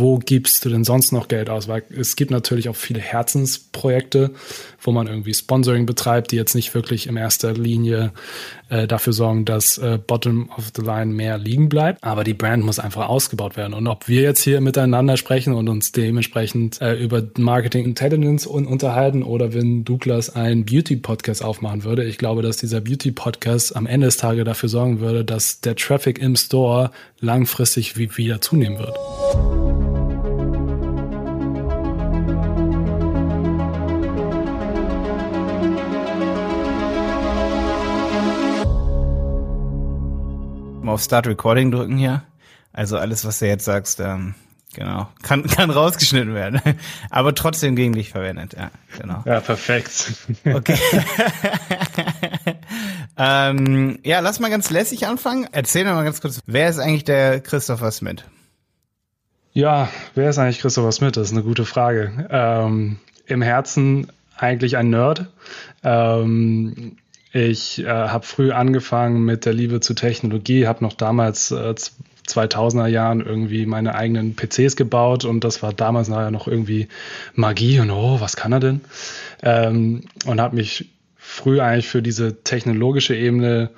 wo gibst du denn sonst noch Geld aus? Weil es gibt natürlich auch viele Herzensprojekte, wo man irgendwie Sponsoring betreibt, die jetzt nicht wirklich in erster Linie äh, dafür sorgen, dass äh, Bottom of the Line mehr liegen bleibt. Aber die Brand muss einfach ausgebaut werden. Und ob wir jetzt hier miteinander sprechen und uns dementsprechend äh, über Marketing Intelligence un unterhalten oder wenn Douglas einen Beauty-Podcast aufmachen würde, ich glaube, dass dieser Beauty-Podcast am Ende des Tages dafür sorgen würde, dass der Traffic im Store langfristig wieder zunehmen wird. Mal auf Start Recording drücken hier. Also alles, was du jetzt sagst, ähm, genau, kann, kann rausgeschnitten werden. Aber trotzdem gegen dich verwendet, ja, genau. Ja, perfekt. Okay. ähm, ja, lass mal ganz lässig anfangen. Erzähl mir mal ganz kurz, wer ist eigentlich der Christopher Smith? Ja, wer ist eigentlich Christopher Smith? Das ist eine gute Frage. Ähm, Im Herzen eigentlich ein Nerd. Ähm, ich äh, habe früh angefangen mit der Liebe zu Technologie, habe noch damals äh, 2000er Jahren irgendwie meine eigenen PCs gebaut und das war damals nachher noch irgendwie Magie und oh, was kann er denn? Ähm, und habe mich früh eigentlich für diese technologische Ebene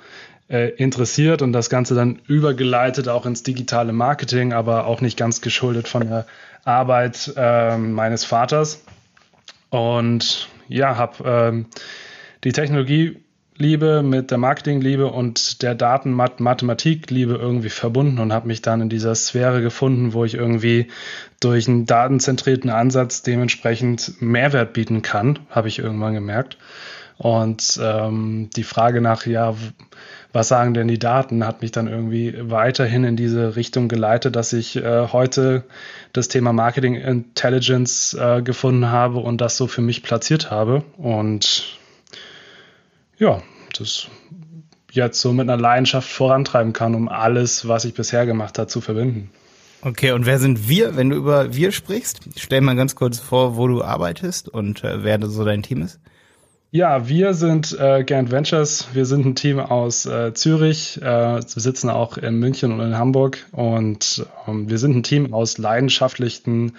äh, interessiert und das Ganze dann übergeleitet auch ins digitale Marketing, aber auch nicht ganz geschuldet von der Arbeit äh, meines Vaters. Und ja, habe ähm, die Technologie Liebe mit der Marketingliebe und der Datenmathematikliebe irgendwie verbunden und habe mich dann in dieser Sphäre gefunden, wo ich irgendwie durch einen datenzentrierten Ansatz dementsprechend Mehrwert bieten kann, habe ich irgendwann gemerkt. Und ähm, die Frage nach, ja, was sagen denn die Daten, hat mich dann irgendwie weiterhin in diese Richtung geleitet, dass ich äh, heute das Thema Marketing Intelligence äh, gefunden habe und das so für mich platziert habe. Und ja, das jetzt so mit einer Leidenschaft vorantreiben kann, um alles, was ich bisher gemacht habe, zu verbinden. Okay, und wer sind wir, wenn du über wir sprichst? Stell mal ganz kurz vor, wo du arbeitest und äh, wer so dein Team ist. Ja, wir sind äh, Gant Ventures. Wir sind ein Team aus äh, Zürich. Äh, wir sitzen auch in München und in Hamburg. Und ähm, wir sind ein Team aus leidenschaftlichen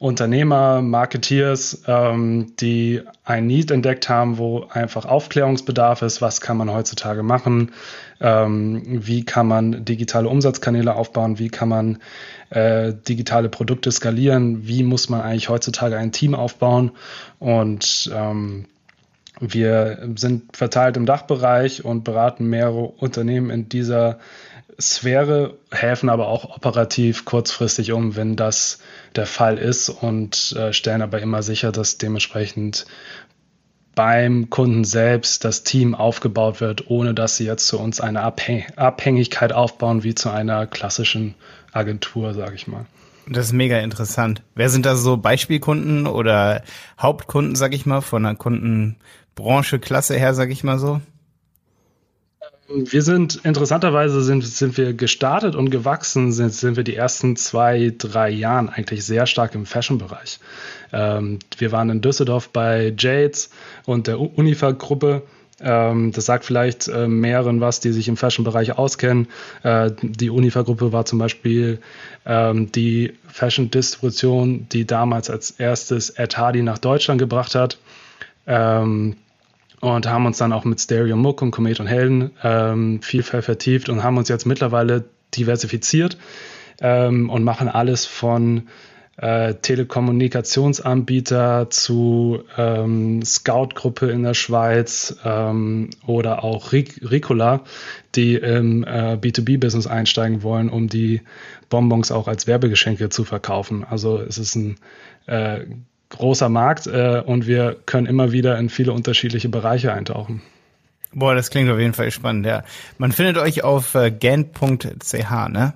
Unternehmer, Marketeers, ähm, die ein Need entdeckt haben, wo einfach Aufklärungsbedarf ist. Was kann man heutzutage machen? Ähm, wie kann man digitale Umsatzkanäle aufbauen? Wie kann man äh, digitale Produkte skalieren? Wie muss man eigentlich heutzutage ein Team aufbauen? Und ähm, wir sind verteilt im Dachbereich und beraten mehrere Unternehmen in dieser Sphäre, helfen aber auch operativ kurzfristig um, wenn das der Fall ist und äh, stellen aber immer sicher, dass dementsprechend beim Kunden selbst das Team aufgebaut wird, ohne dass sie jetzt zu uns eine Abhängigkeit aufbauen wie zu einer klassischen Agentur, sage ich mal. Das ist mega interessant. Wer sind da so Beispielkunden oder Hauptkunden, sag ich mal, von einer Kundenbranche, Klasse her, sag ich mal so? Wir sind interessanterweise sind, sind wir gestartet und gewachsen, sind, sind wir die ersten zwei, drei Jahren eigentlich sehr stark im Fashion-Bereich. Ähm, wir waren in Düsseldorf bei Jades und der Unifa-Gruppe. Ähm, das sagt vielleicht äh, mehreren was, die sich im Fashion-Bereich auskennen. Äh, die Unifa-Gruppe war zum Beispiel ähm, die Fashion-Distribution, die damals als erstes Ed Hardy nach Deutschland gebracht hat. Ähm, und haben uns dann auch mit Stereo Muck und Komet und Helden ähm, viel vertieft und haben uns jetzt mittlerweile diversifiziert ähm, und machen alles von äh, Telekommunikationsanbieter zu ähm, Scout-Gruppe in der Schweiz ähm, oder auch Ricola, die im äh, B2B-Business einsteigen wollen, um die Bonbons auch als Werbegeschenke zu verkaufen. Also es ist ein äh, großer Markt äh, und wir können immer wieder in viele unterschiedliche Bereiche eintauchen. Boah, das klingt auf jeden Fall spannend, ja. Man findet euch auf äh, gent.ch, ne?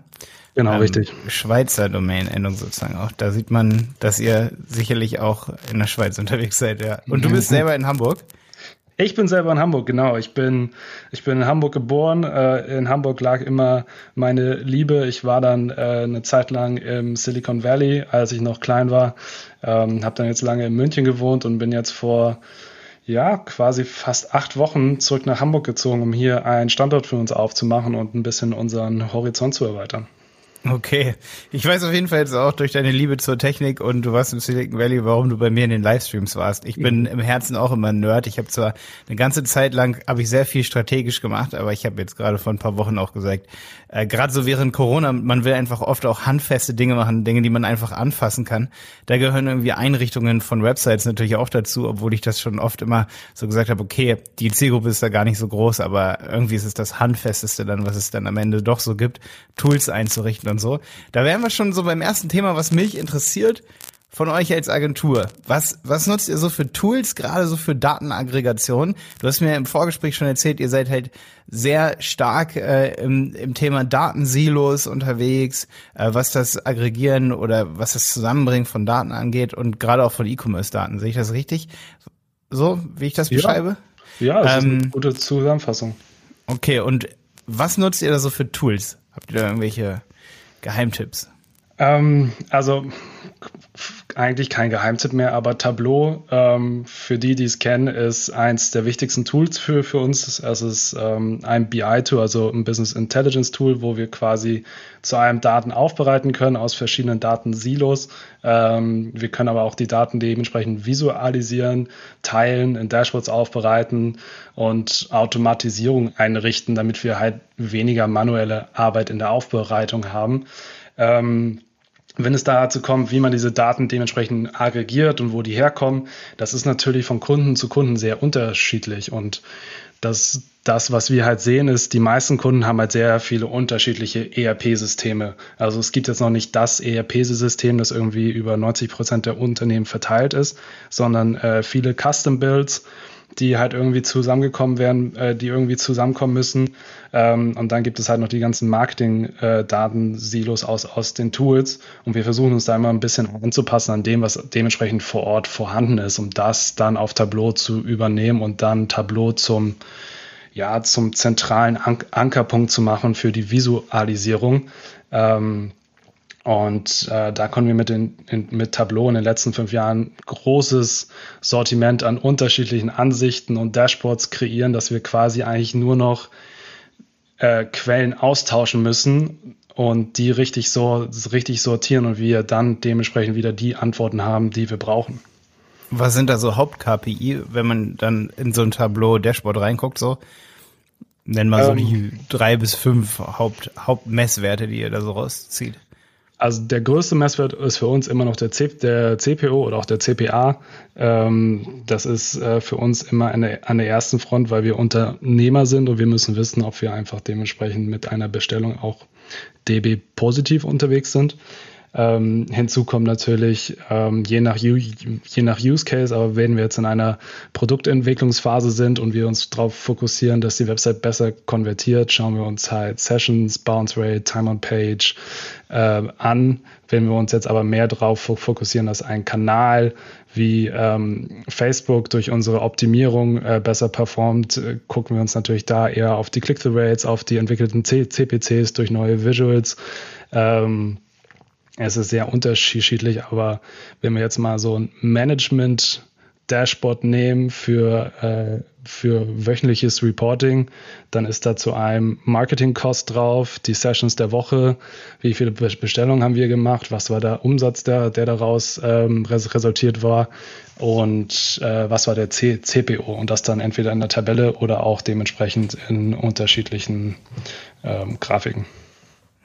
Genau, ähm, richtig. Schweizer Domain-Endung sozusagen auch. Da sieht man, dass ihr sicherlich auch in der Schweiz unterwegs seid, ja. Und du bist selber in Hamburg? Ich bin selber in Hamburg, genau. Ich bin, ich bin in Hamburg geboren. Äh, in Hamburg lag immer meine Liebe. Ich war dann äh, eine Zeit lang im Silicon Valley, als ich noch klein war. Ähm, habe dann jetzt lange in München gewohnt und bin jetzt vor ja, quasi fast acht Wochen zurück nach Hamburg gezogen, um hier einen Standort für uns aufzumachen und ein bisschen unseren Horizont zu erweitern. Okay. Ich weiß auf jeden Fall jetzt auch durch deine Liebe zur Technik und du warst im Silicon Valley, warum du bei mir in den Livestreams warst. Ich bin im Herzen auch immer ein Nerd. Ich habe zwar eine ganze Zeit lang habe ich sehr viel strategisch gemacht, aber ich habe jetzt gerade vor ein paar Wochen auch gesagt, äh, gerade so während Corona, man will einfach oft auch handfeste Dinge machen, Dinge, die man einfach anfassen kann. Da gehören irgendwie Einrichtungen von Websites natürlich auch dazu, obwohl ich das schon oft immer so gesagt habe, okay, die Zielgruppe ist da gar nicht so groß, aber irgendwie ist es das handfesteste dann, was es dann am Ende doch so gibt, Tools einzurichten und so. Da wären wir schon so beim ersten Thema, was mich interessiert von euch als Agentur. Was, was nutzt ihr so für Tools, gerade so für Datenaggregation? Du hast mir im Vorgespräch schon erzählt, ihr seid halt sehr stark äh, im, im Thema Datensilos unterwegs, äh, was das Aggregieren oder was das Zusammenbringen von Daten angeht und gerade auch von E-Commerce-Daten. Sehe ich das richtig? So, wie ich das beschreibe? Ja, das ähm, ist eine gute Zusammenfassung. Okay, und was nutzt ihr da so für Tools? Habt ihr da irgendwelche Geheimtipps? Ähm, also eigentlich kein Geheimtipp mehr, aber Tableau, ähm, für die, die es kennen, ist eins der wichtigsten Tools für, für uns. Es ist ähm, ein BI-Tool, also ein Business Intelligence Tool, wo wir quasi zu einem Daten aufbereiten können aus verschiedenen Datensilos. Ähm, wir können aber auch die Daten dementsprechend visualisieren, teilen, in Dashboards aufbereiten und Automatisierung einrichten, damit wir halt weniger manuelle Arbeit in der Aufbereitung haben. Ähm, wenn es dazu kommt, wie man diese Daten dementsprechend aggregiert und wo die herkommen, das ist natürlich von Kunden zu Kunden sehr unterschiedlich. Und das, das, was wir halt sehen, ist, die meisten Kunden haben halt sehr viele unterschiedliche ERP-Systeme. Also es gibt jetzt noch nicht das ERP-System, das irgendwie über 90 Prozent der Unternehmen verteilt ist, sondern äh, viele Custom-Builds die halt irgendwie zusammengekommen werden, äh, die irgendwie zusammenkommen müssen. Ähm, und dann gibt es halt noch die ganzen Marketing-Datensilos aus, aus den Tools. Und wir versuchen uns da immer ein bisschen anzupassen an dem, was dementsprechend vor Ort vorhanden ist, um das dann auf Tableau zu übernehmen und dann Tableau zum, ja, zum zentralen An Ankerpunkt zu machen für die Visualisierung. Ähm, und äh, da konnten wir mit, den, in, mit Tableau in den letzten fünf Jahren großes Sortiment an unterschiedlichen Ansichten und Dashboards kreieren, dass wir quasi eigentlich nur noch äh, Quellen austauschen müssen und die richtig so richtig sortieren und wir dann dementsprechend wieder die Antworten haben, die wir brauchen. Was sind da so Haupt-KPI, wenn man dann in so ein Tableau-Dashboard reinguckt, so? Nennen wir so ähm, die drei bis fünf Haupt, Hauptmesswerte, die ihr da so rauszieht. Also der größte Messwert ist für uns immer noch der, C, der CPO oder auch der CPA. Ähm, das ist äh, für uns immer an der, an der ersten Front, weil wir Unternehmer sind und wir müssen wissen, ob wir einfach dementsprechend mit einer Bestellung auch DB positiv unterwegs sind. Ähm, hinzu kommt natürlich, ähm, je, nach, je nach Use Case, aber wenn wir jetzt in einer Produktentwicklungsphase sind und wir uns darauf fokussieren, dass die Website besser konvertiert, schauen wir uns halt Sessions, Bounce Rate, Time on Page äh, an. Wenn wir uns jetzt aber mehr darauf fokussieren, dass ein Kanal wie ähm, Facebook durch unsere Optimierung äh, besser performt, äh, gucken wir uns natürlich da eher auf die Click-through-Rates, auf die entwickelten C CPCs durch neue Visuals. Ähm, es ist sehr unterschiedlich, aber wenn wir jetzt mal so ein Management Dashboard nehmen für, äh, für wöchentliches Reporting, dann ist da zu einem Marketing-Cost drauf, die Sessions der Woche, wie viele Bestellungen haben wir gemacht, was war der Umsatz, der, der daraus ähm, resultiert war und äh, was war der C CPO und das dann entweder in der Tabelle oder auch dementsprechend in unterschiedlichen ähm, Grafiken.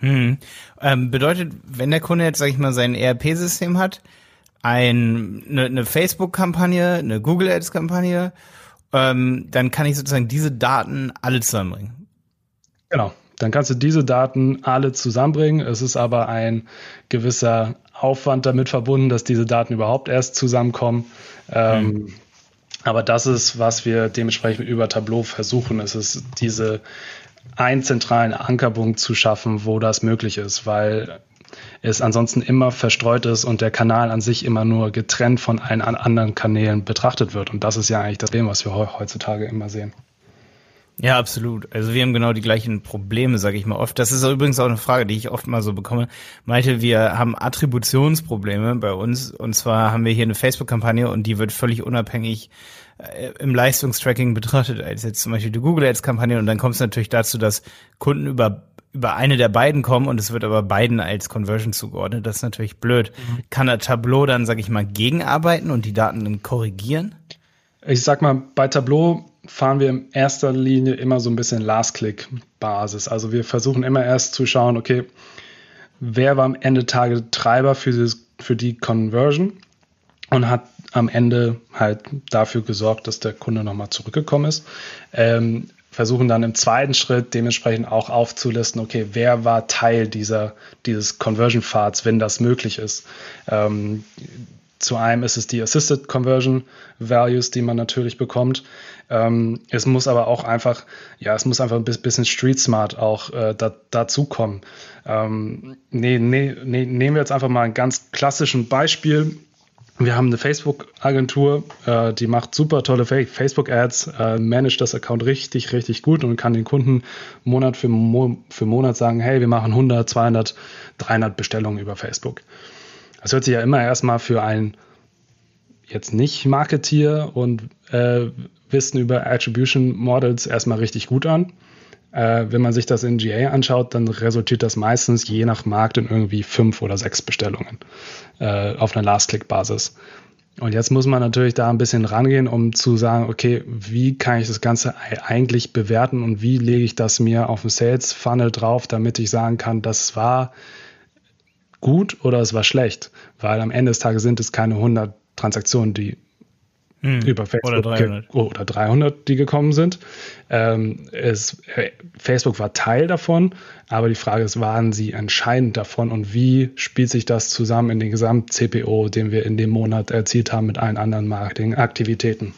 Hm. Ähm, bedeutet, wenn der Kunde jetzt, sag ich mal, sein ERP-System hat, ein, eine, eine Facebook-Kampagne, eine Google Ads-Kampagne, ähm, dann kann ich sozusagen diese Daten alle zusammenbringen. Genau. Dann kannst du diese Daten alle zusammenbringen. Es ist aber ein gewisser Aufwand damit verbunden, dass diese Daten überhaupt erst zusammenkommen. Ähm, mhm. Aber das ist, was wir dementsprechend über Tableau versuchen. Es ist diese einen zentralen Ankerpunkt zu schaffen, wo das möglich ist, weil es ansonsten immer verstreut ist und der Kanal an sich immer nur getrennt von allen anderen Kanälen betrachtet wird. Und das ist ja eigentlich das Problem, was wir heutzutage immer sehen. Ja, absolut. Also wir haben genau die gleichen Probleme, sage ich mal oft. Das ist übrigens auch eine Frage, die ich oft mal so bekomme. Meinte, wir haben Attributionsprobleme bei uns. Und zwar haben wir hier eine Facebook-Kampagne und die wird völlig unabhängig äh, im Leistungstracking betrachtet als jetzt zum Beispiel die Google Ads Kampagne und dann kommt es natürlich dazu, dass Kunden über über eine der beiden kommen und es wird aber beiden als Conversion zugeordnet. Das ist natürlich blöd. Mhm. Kann der Tableau dann, sag ich mal, gegenarbeiten und die Daten dann korrigieren? Ich sag mal, bei Tableau fahren wir in erster Linie immer so ein bisschen Last-Click-Basis. Also wir versuchen immer erst zu schauen, okay, wer war am Ende Tage Treiber für, dieses, für die Conversion und hat am Ende halt dafür gesorgt, dass der Kunde nochmal zurückgekommen ist. Ähm, versuchen dann im zweiten Schritt dementsprechend auch aufzulisten, okay, wer war Teil dieser, dieses Conversion-Pfads, wenn das möglich ist. Ähm, zu einem ist es die Assisted Conversion Values, die man natürlich bekommt. Ähm, es muss aber auch einfach, ja, es muss einfach ein bisschen Street Smart auch äh, da, dazukommen. Ähm, nee, nee, nee, nehmen wir jetzt einfach mal ein ganz klassischen Beispiel. Wir haben eine Facebook-Agentur, äh, die macht super tolle Facebook-Ads, äh, managt das Account richtig, richtig gut und kann den Kunden Monat für, Mo für Monat sagen, hey, wir machen 100, 200, 300 Bestellungen über Facebook. Das hört sich ja immer erstmal für einen jetzt nicht Marketier und äh, Wissen über Attribution Models erstmal richtig gut an. Äh, wenn man sich das in GA anschaut, dann resultiert das meistens je nach Markt in irgendwie fünf oder sechs Bestellungen äh, auf einer Last-Click-Basis. Und jetzt muss man natürlich da ein bisschen rangehen, um zu sagen, okay, wie kann ich das Ganze eigentlich bewerten und wie lege ich das mir auf dem Sales Funnel drauf, damit ich sagen kann, das war gut oder es war schlecht. Weil am Ende des Tages sind es keine 100 Transaktionen, die hm. über Facebook oder 300. oder 300, die gekommen sind. Ähm, es, äh, Facebook war Teil davon, aber die Frage ist, waren sie entscheidend davon und wie spielt sich das zusammen in den Gesamt-CPO, den wir in dem Monat erzielt haben mit allen anderen Marketingaktivitäten?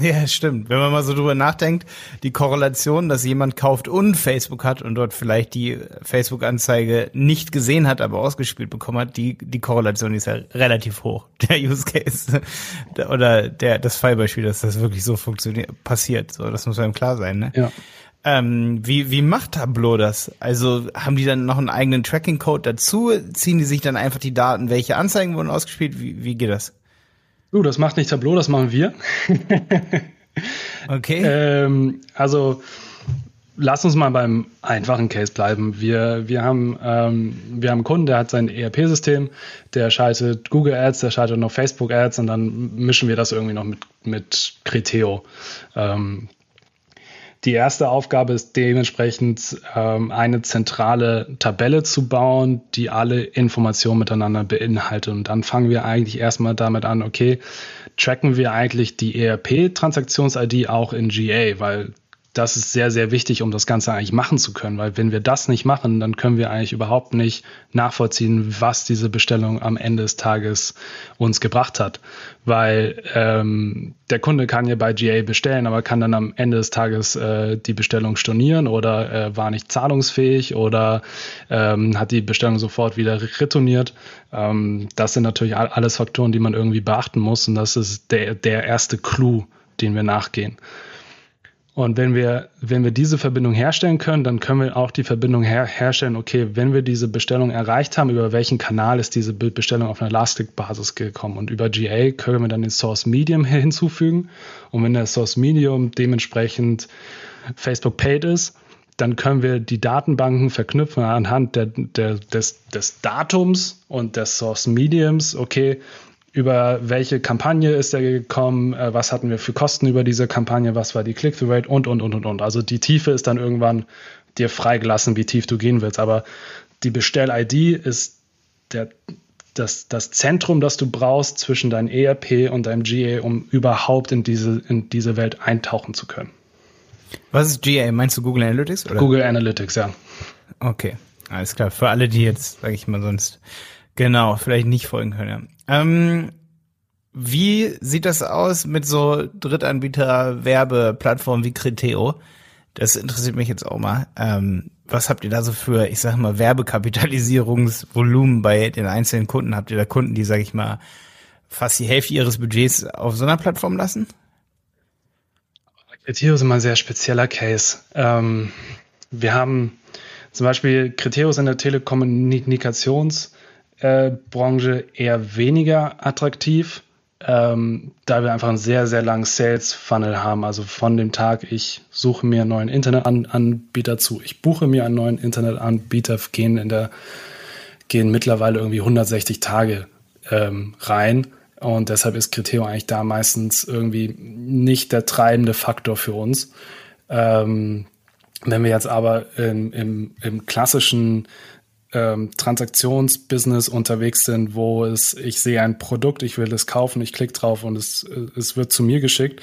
Ja, stimmt. Wenn man mal so drüber nachdenkt, die Korrelation, dass jemand kauft und Facebook hat und dort vielleicht die Facebook-Anzeige nicht gesehen hat, aber ausgespielt bekommen hat, die, die Korrelation ist ja relativ hoch. Der Use Case oder der, das Fallbeispiel, dass das wirklich so funktioniert, passiert. So, das muss einem klar sein, ne? Ja. Ähm, wie, wie macht Tableau das? Also haben die dann noch einen eigenen Tracking-Code dazu? Ziehen die sich dann einfach die Daten, welche Anzeigen wurden ausgespielt? Wie, wie geht das? Du, das macht nicht Tableau, das machen wir. okay. Ähm, also lass uns mal beim einfachen Case bleiben. Wir, wir, haben, ähm, wir haben einen Kunden, der hat sein ERP-System, der schaltet Google Ads, der schaltet noch Facebook Ads und dann mischen wir das irgendwie noch mit, mit Criteo. Ähm, die erste Aufgabe ist dementsprechend ähm, eine zentrale Tabelle zu bauen, die alle Informationen miteinander beinhaltet. Und dann fangen wir eigentlich erstmal damit an, okay, tracken wir eigentlich die ERP-Transaktions-ID auch in GA, weil das ist sehr, sehr wichtig, um das Ganze eigentlich machen zu können, weil wenn wir das nicht machen, dann können wir eigentlich überhaupt nicht nachvollziehen, was diese Bestellung am Ende des Tages uns gebracht hat. Weil ähm, der Kunde kann ja bei GA bestellen, aber kann dann am Ende des Tages äh, die Bestellung stornieren oder äh, war nicht zahlungsfähig oder ähm, hat die Bestellung sofort wieder retourniert. Ähm, das sind natürlich alles Faktoren, die man irgendwie beachten muss und das ist der, der erste Clou, den wir nachgehen. Und wenn wir, wenn wir diese Verbindung herstellen können, dann können wir auch die Verbindung her herstellen, okay, wenn wir diese Bestellung erreicht haben, über welchen Kanal ist diese Bestellung auf einer Elastic-Basis gekommen. Und über GA können wir dann den Source Medium hinzufügen. Und wenn der Source Medium dementsprechend Facebook Paid ist, dann können wir die Datenbanken verknüpfen anhand der, der, des, des Datums und des Source Mediums. Okay, über welche Kampagne ist er gekommen, äh, was hatten wir für Kosten über diese Kampagne, was war die Click-through-Rate und, und, und, und, und. Also die Tiefe ist dann irgendwann dir freigelassen, wie tief du gehen willst. Aber die Bestell-ID ist der, das, das Zentrum, das du brauchst zwischen deinem ERP und deinem GA, um überhaupt in diese, in diese Welt eintauchen zu können. Was ist GA? Meinst du Google Analytics? Oder? Google Analytics, ja. Okay, alles klar. Für alle, die jetzt, sage ich mal, sonst genau vielleicht nicht folgen können. Ja. Ähm, wie sieht das aus mit so Drittanbieter-Werbeplattformen wie Criteo? Das interessiert mich jetzt auch mal. Ähm, was habt ihr da so für, ich sag mal, Werbekapitalisierungsvolumen bei den einzelnen Kunden? Habt ihr da Kunden, die, sag ich mal, fast die Hälfte ihres Budgets auf so einer Plattform lassen? Criteo ist immer ein sehr spezieller Case. Ähm, wir haben zum Beispiel Criteo in der Telekommunikations- Branche eher weniger attraktiv. ähm, da wir einfach einen sehr, sehr langen Sales-Funnel haben. Also von dem Tag, ich suche mir einen neuen Internetanbieter zu, ich buche mir einen neuen Internetanbieter, gehen in der, gehen mittlerweile irgendwie 160 Tage ähm, rein. Und deshalb ist Criteo eigentlich da meistens irgendwie nicht der treibende Faktor für uns. Ähm, wenn wir jetzt aber im, im, im klassischen ähm, Transaktionsbusiness unterwegs sind, wo es, ich sehe ein Produkt, ich will es kaufen, ich klicke drauf und es, es wird zu mir geschickt,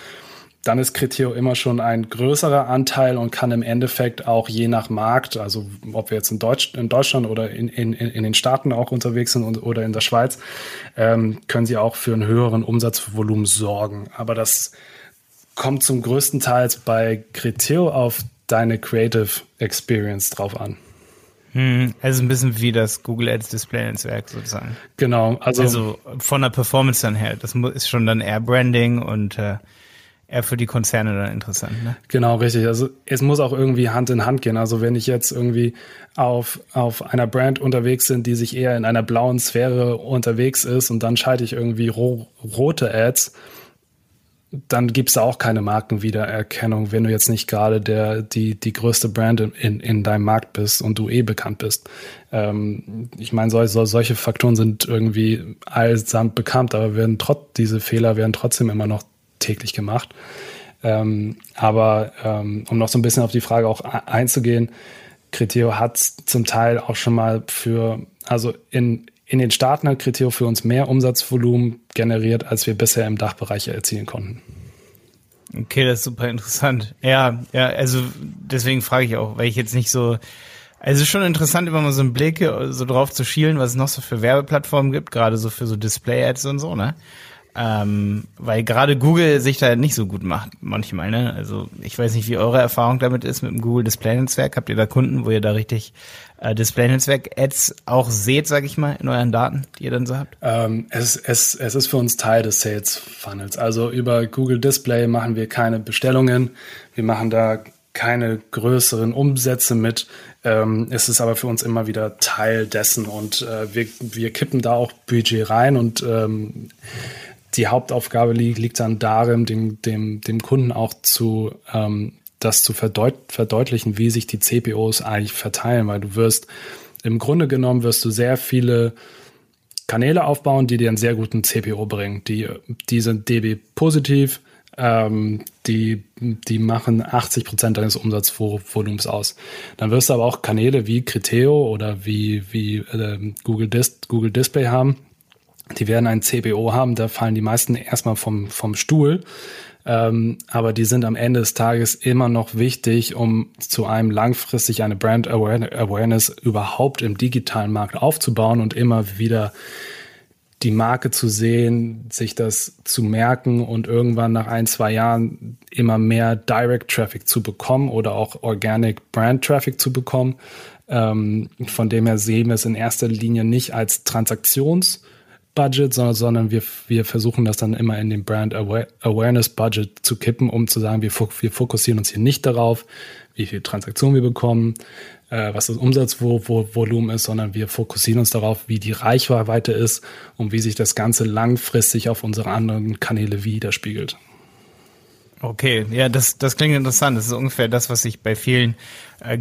dann ist Criteo immer schon ein größerer Anteil und kann im Endeffekt auch je nach Markt, also ob wir jetzt in, Deutsch, in Deutschland oder in, in, in den Staaten auch unterwegs sind und, oder in der Schweiz, ähm, können sie auch für einen höheren Umsatzvolumen sorgen. Aber das kommt zum größten Teil bei Criteo auf deine Creative Experience drauf an. Hm, also ein bisschen wie das Google Ads Display Netzwerk sozusagen. Genau, also, also von der Performance dann her. Das ist schon dann eher Branding und äh, eher für die Konzerne dann interessant. Ne? Genau, richtig. Also es muss auch irgendwie Hand in Hand gehen. Also wenn ich jetzt irgendwie auf, auf einer Brand unterwegs bin, die sich eher in einer blauen Sphäre unterwegs ist und dann schalte ich irgendwie ro rote Ads, dann gibt es auch keine Markenwiedererkennung, wenn du jetzt nicht gerade der, die, die größte Brand in, in deinem Markt bist und du eh bekannt bist. Ähm, ich meine, sol, sol, solche Faktoren sind irgendwie allsamt bekannt, aber werden trotz, diese Fehler werden trotzdem immer noch täglich gemacht. Ähm, aber ähm, um noch so ein bisschen auf die Frage auch einzugehen, Criteo hat zum Teil auch schon mal für, also in, in den Staaten hat Criteo für uns mehr Umsatzvolumen generiert, als wir bisher im Dachbereich erzielen konnten. Okay, das ist super interessant. Ja, ja, also deswegen frage ich auch, weil ich jetzt nicht so, also es ist schon interessant, immer mal so einen Blick so drauf zu schielen, was es noch so für Werbeplattformen gibt, gerade so für so Display-Ads und so, ne? Ähm, weil gerade Google sich da nicht so gut macht, manchmal, ne? Also ich weiß nicht, wie eure Erfahrung damit ist mit dem Google Display Netzwerk. Habt ihr da Kunden, wo ihr da richtig äh, Display Netzwerk Ads auch seht, sag ich mal, in euren Daten, die ihr dann so habt? Ähm, es, es, es ist für uns Teil des Sales Funnels. Also über Google Display machen wir keine Bestellungen. Wir machen da keine größeren Umsätze mit. Ähm, es ist aber für uns immer wieder Teil dessen und äh, wir, wir kippen da auch Budget rein und ähm, die Hauptaufgabe liegt, liegt dann darin, dem, dem, dem Kunden auch zu ähm, das zu verdeut verdeutlichen, wie sich die CPOs eigentlich verteilen, weil du wirst im Grunde genommen wirst du sehr viele Kanäle aufbauen, die dir einen sehr guten CPO bringen. Die, die sind DB positiv, ähm, die, die machen 80 Prozent deines Umsatzvolumens aus. Dann wirst du aber auch Kanäle wie Criteo oder wie, wie äh, Google, Dis Google Display haben, die werden ein CBO haben, da fallen die meisten erstmal vom, vom Stuhl. Ähm, aber die sind am Ende des Tages immer noch wichtig, um zu einem langfristig eine Brand Awareness überhaupt im digitalen Markt aufzubauen und immer wieder die Marke zu sehen, sich das zu merken und irgendwann nach ein, zwei Jahren immer mehr Direct Traffic zu bekommen oder auch Organic Brand Traffic zu bekommen. Ähm, von dem her sehen wir es in erster Linie nicht als Transaktions- Budget, sondern, sondern wir, wir versuchen das dann immer in den Brand Awareness Budget zu kippen, um zu sagen, wir, wir fokussieren uns hier nicht darauf, wie viel Transaktionen wir bekommen, äh, was das Umsatzvolumen ist, sondern wir fokussieren uns darauf, wie die Reichweite ist und wie sich das Ganze langfristig auf unsere anderen Kanäle widerspiegelt. Okay, ja, das, das klingt interessant. Das ist ungefähr das, was sich bei vielen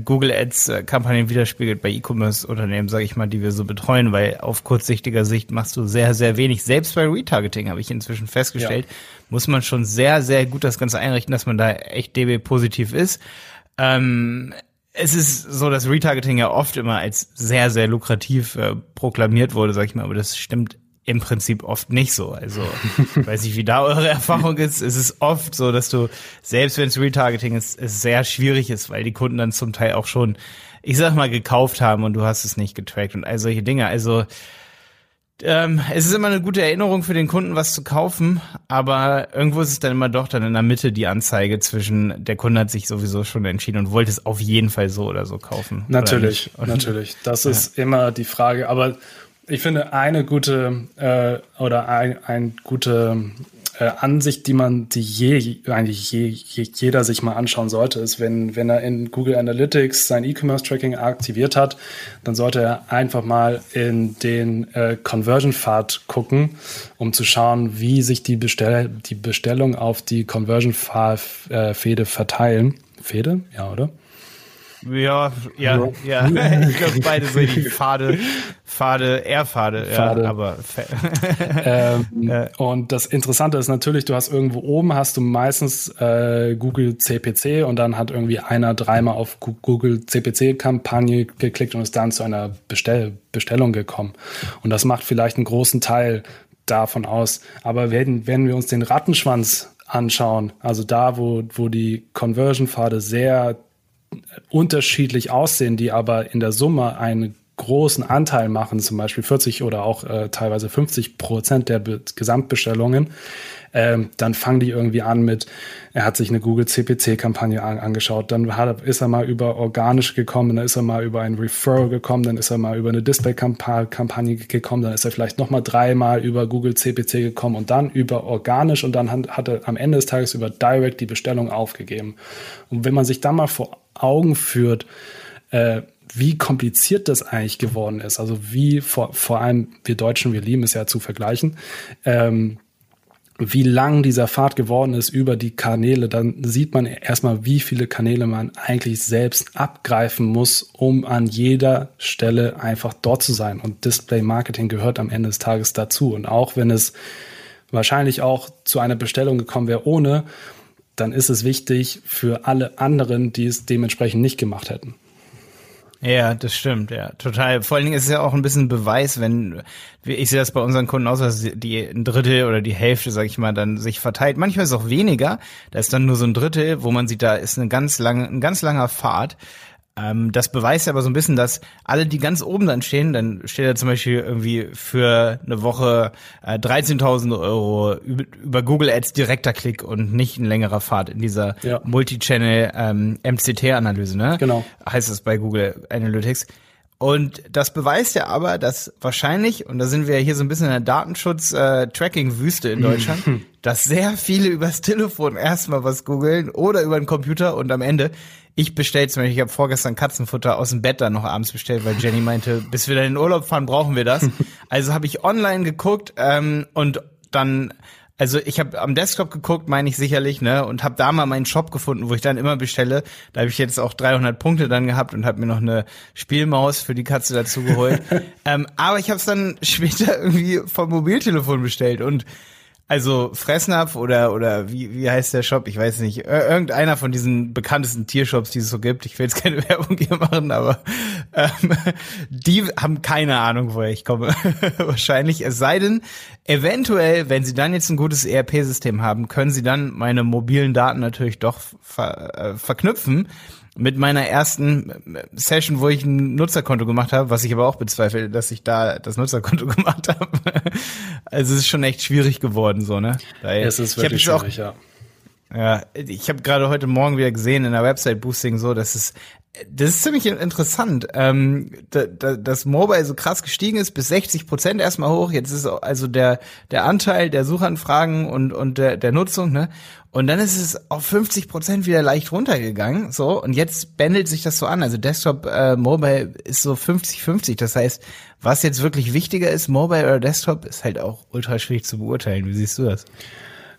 Google Ads-Kampagnen äh, widerspiegelt, bei E-Commerce-Unternehmen, sage ich mal, die wir so betreuen, weil auf kurzsichtiger Sicht machst du sehr, sehr wenig. Selbst bei Retargeting habe ich inzwischen festgestellt, ja. muss man schon sehr, sehr gut das Ganze einrichten, dass man da echt DB-positiv ist. Ähm, es ist so, dass Retargeting ja oft immer als sehr, sehr lukrativ äh, proklamiert wurde, sag ich mal, aber das stimmt im Prinzip oft nicht so. Also weiß ich, wie da eure Erfahrung ist. Es ist oft so, dass du, selbst wenn es Retargeting ist, es sehr schwierig ist, weil die Kunden dann zum Teil auch schon, ich sag mal, gekauft haben und du hast es nicht getrackt und all solche Dinge. Also ähm, es ist immer eine gute Erinnerung für den Kunden, was zu kaufen, aber irgendwo ist es dann immer doch dann in der Mitte die Anzeige zwischen, der Kunde hat sich sowieso schon entschieden und wollte es auf jeden Fall so oder so kaufen. Natürlich, natürlich. Das ist ja. immer die Frage, aber ich finde, eine gute äh, oder ein, ein gute äh, Ansicht, die man, die je, eigentlich je, je, jeder sich mal anschauen sollte, ist, wenn, wenn er in Google Analytics sein E-Commerce-Tracking aktiviert hat, dann sollte er einfach mal in den äh, Conversion-Pfad gucken, um zu schauen, wie sich die, Bestell die Bestellung auf die Conversion-Fäde verteilen. Fäde? Ja, oder? Ja, ja, ja. Ich glaube, beide sind die Pfade, Pfade, Erdpfade, Pfade. Ja, aber. ähm, ja. Und das Interessante ist natürlich, du hast irgendwo oben hast du meistens äh, Google CPC und dann hat irgendwie einer dreimal auf Google CPC-Kampagne geklickt und ist dann zu einer Bestell Bestellung gekommen. Und das macht vielleicht einen großen Teil davon aus. Aber wenn, wenn wir uns den Rattenschwanz anschauen, also da, wo, wo die Conversion-Pfade sehr unterschiedlich aussehen, die aber in der Summe einen großen Anteil machen, zum Beispiel 40 oder auch äh, teilweise 50 Prozent der Be Gesamtbestellungen, ähm, dann fangen die irgendwie an mit, er hat sich eine Google CPC-Kampagne an, angeschaut, dann hat, ist er mal über organisch gekommen, dann ist er mal über ein Referral gekommen, dann ist er mal über eine Display-Kampagne gekommen, dann ist er vielleicht nochmal dreimal über Google CPC gekommen und dann über organisch und dann hat, er am Ende des Tages über Direct die Bestellung aufgegeben. Und wenn man sich dann mal vor Augen führt, äh, wie kompliziert das eigentlich geworden ist. Also wie vor, vor allem wir Deutschen, wir lieben es ja zu vergleichen, ähm, wie lang dieser Pfad geworden ist über die Kanäle, dann sieht man erstmal, wie viele Kanäle man eigentlich selbst abgreifen muss, um an jeder Stelle einfach dort zu sein. Und Display Marketing gehört am Ende des Tages dazu. Und auch wenn es wahrscheinlich auch zu einer Bestellung gekommen wäre ohne, dann ist es wichtig für alle anderen, die es dementsprechend nicht gemacht hätten. Ja, das stimmt, ja, total. Vor allen Dingen ist es ja auch ein bisschen Beweis, wenn, ich sehe das bei unseren Kunden aus, dass die ein Drittel oder die Hälfte, sag ich mal, dann sich verteilt. Manchmal ist es auch weniger, da ist dann nur so ein Drittel, wo man sieht, da ist eine ganz lange, ein ganz langer Pfad. Ähm, das beweist aber so ein bisschen, dass alle, die ganz oben dann stehen, dann steht da zum Beispiel irgendwie für eine Woche äh, 13.000 Euro über, Google Ads direkter Klick und nicht ein längerer Pfad in dieser ja. Multi-Channel ähm, MCT-Analyse, ne? Genau. Heißt es bei Google Analytics. Und das beweist ja aber, dass wahrscheinlich, und da sind wir ja hier so ein bisschen in der Datenschutz-Tracking-Wüste äh, in Deutschland, dass sehr viele übers Telefon erstmal was googeln oder über den Computer und am Ende ich bestelle zum Beispiel, ich habe vorgestern Katzenfutter aus dem Bett dann noch abends bestellt, weil Jenny meinte, bis wir dann in den Urlaub fahren, brauchen wir das. Also habe ich online geguckt ähm, und dann also ich habe am Desktop geguckt, meine ich sicherlich, ne, und habe da mal meinen Shop gefunden, wo ich dann immer bestelle. Da habe ich jetzt auch 300 Punkte dann gehabt und habe mir noch eine Spielmaus für die Katze dazu geholt. ähm, aber ich habe es dann später irgendwie vom Mobiltelefon bestellt und also Fressnapf oder oder wie wie heißt der Shop? Ich weiß nicht. Irgendeiner von diesen bekanntesten Tiershops, die es so gibt. Ich will jetzt keine Werbung hier machen, aber ähm, die haben keine Ahnung, woher ich komme. Wahrscheinlich. Es sei denn, eventuell, wenn sie dann jetzt ein gutes ERP-System haben, können sie dann meine mobilen Daten natürlich doch ver äh, verknüpfen mit meiner ersten äh, Session, wo ich ein Nutzerkonto gemacht habe, was ich aber auch bezweifle, dass ich da das Nutzerkonto gemacht habe. also es ist schon echt schwierig geworden, so, ne? Daher, es ist wirklich schwierig, ja. Ja, ich habe gerade heute Morgen wieder gesehen in der Website Boosting so, dass es das ist ziemlich interessant, ähm, da, da, dass Mobile so krass gestiegen ist, bis 60 Prozent erstmal hoch. Jetzt ist also der der Anteil der Suchanfragen und und der der Nutzung, ne? Und dann ist es auf 50 Prozent wieder leicht runtergegangen, so. Und jetzt bändelt sich das so an. Also Desktop, äh, Mobile ist so 50-50. Das heißt, was jetzt wirklich wichtiger ist, Mobile oder Desktop, ist halt auch ultra schwierig zu beurteilen. Wie siehst du das?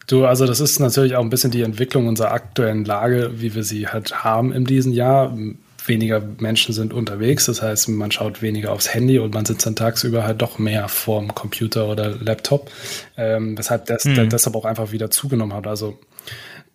Du, also das ist natürlich auch ein bisschen die Entwicklung unserer aktuellen Lage, wie wir sie halt haben in diesem Jahr. Weniger Menschen sind unterwegs, das heißt, man schaut weniger aufs Handy und man sitzt dann tagsüber halt doch mehr vorm Computer oder Laptop, ähm, weshalb das mhm. deshalb auch einfach wieder zugenommen hat. Also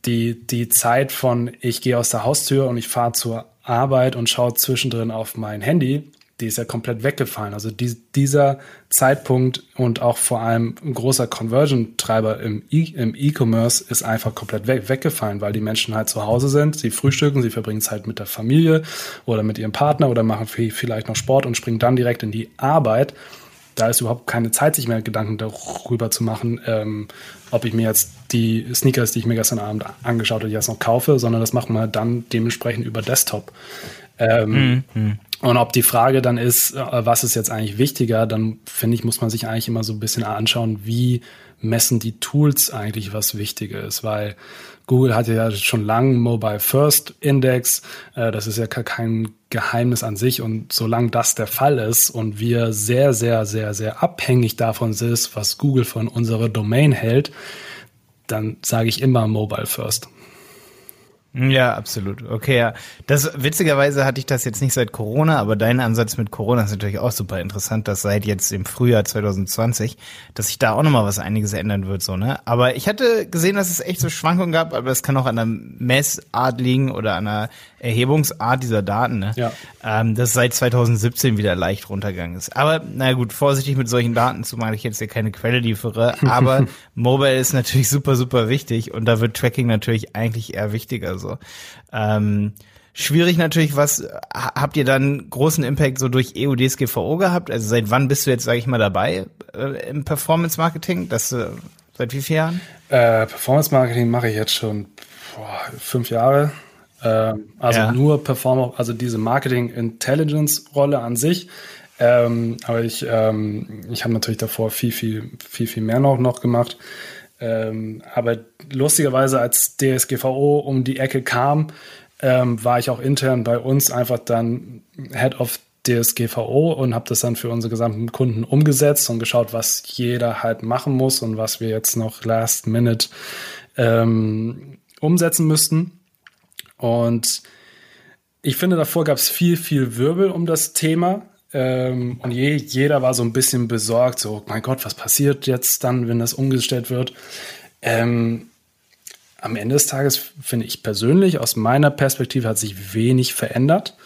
die, die Zeit von ich gehe aus der Haustür und ich fahre zur Arbeit und schaue zwischendrin auf mein Handy, die ist ja komplett weggefallen. Also die, dieser Zeitpunkt und auch vor allem ein großer Conversion-Treiber im E-Commerce ist einfach komplett weg, weggefallen, weil die Menschen halt zu Hause sind, sie frühstücken, sie verbringen Zeit mit der Familie oder mit ihrem Partner oder machen vielleicht noch Sport und springen dann direkt in die Arbeit. Da ist überhaupt keine Zeit, sich mehr Gedanken darüber zu machen, ähm, ob ich mir jetzt die Sneakers, die ich mir gestern Abend angeschaut habe, jetzt noch kaufe, sondern das macht man dann dementsprechend über Desktop. Ähm, mhm. Und ob die Frage dann ist, äh, was ist jetzt eigentlich wichtiger, dann finde ich, muss man sich eigentlich immer so ein bisschen anschauen, wie messen die Tools eigentlich, was wichtiger ist, weil Google hat ja schon lange Mobile First Index. Äh, das ist ja kein Geheimnis an sich. Und solange das der Fall ist und wir sehr, sehr, sehr, sehr abhängig davon sind, was Google von unserer Domain hält, dann sage ich immer Mobile First. Ja, absolut. Okay, ja. Das witzigerweise hatte ich das jetzt nicht seit Corona, aber dein Ansatz mit Corona ist natürlich auch super interessant, dass seit jetzt im Frühjahr 2020, dass sich da auch nochmal was einiges ändern wird, so, ne? Aber ich hatte gesehen, dass es echt so Schwankungen gab, aber es kann auch an der Messart liegen oder an der Erhebungsart dieser Daten, ne? Ja. Ähm, das seit 2017 wieder leicht runtergegangen ist. Aber, na gut, vorsichtig mit solchen Daten, zumal ich jetzt hier keine Quelle liefere, aber Mobile ist natürlich super, super wichtig und da wird Tracking natürlich eigentlich eher wichtiger, so. Ähm, Schwierig natürlich, was habt ihr dann großen Impact so durch EU-DSGVO gehabt? Also seit wann bist du jetzt, sage ich mal, dabei äh, im Performance Marketing? Das äh, seit wie vielen Jahren? Äh, Performance Marketing mache ich jetzt schon boah, fünf Jahre. Ähm, also ja. nur Performer, also diese Marketing Intelligence Rolle an sich. Ähm, aber ich, ähm, ich habe natürlich davor viel, viel, viel, viel mehr noch, noch gemacht. Ähm, aber lustigerweise, als DSGVO um die Ecke kam, ähm, war ich auch intern bei uns einfach dann Head of DSGVO und habe das dann für unsere gesamten Kunden umgesetzt und geschaut, was jeder halt machen muss und was wir jetzt noch last minute ähm, umsetzen müssten. Und ich finde, davor gab es viel, viel Wirbel um das Thema. Ähm, und je, jeder war so ein bisschen besorgt, so, mein Gott, was passiert jetzt dann, wenn das umgestellt wird? Ähm, am Ende des Tages finde ich persönlich, aus meiner Perspektive hat sich wenig verändert.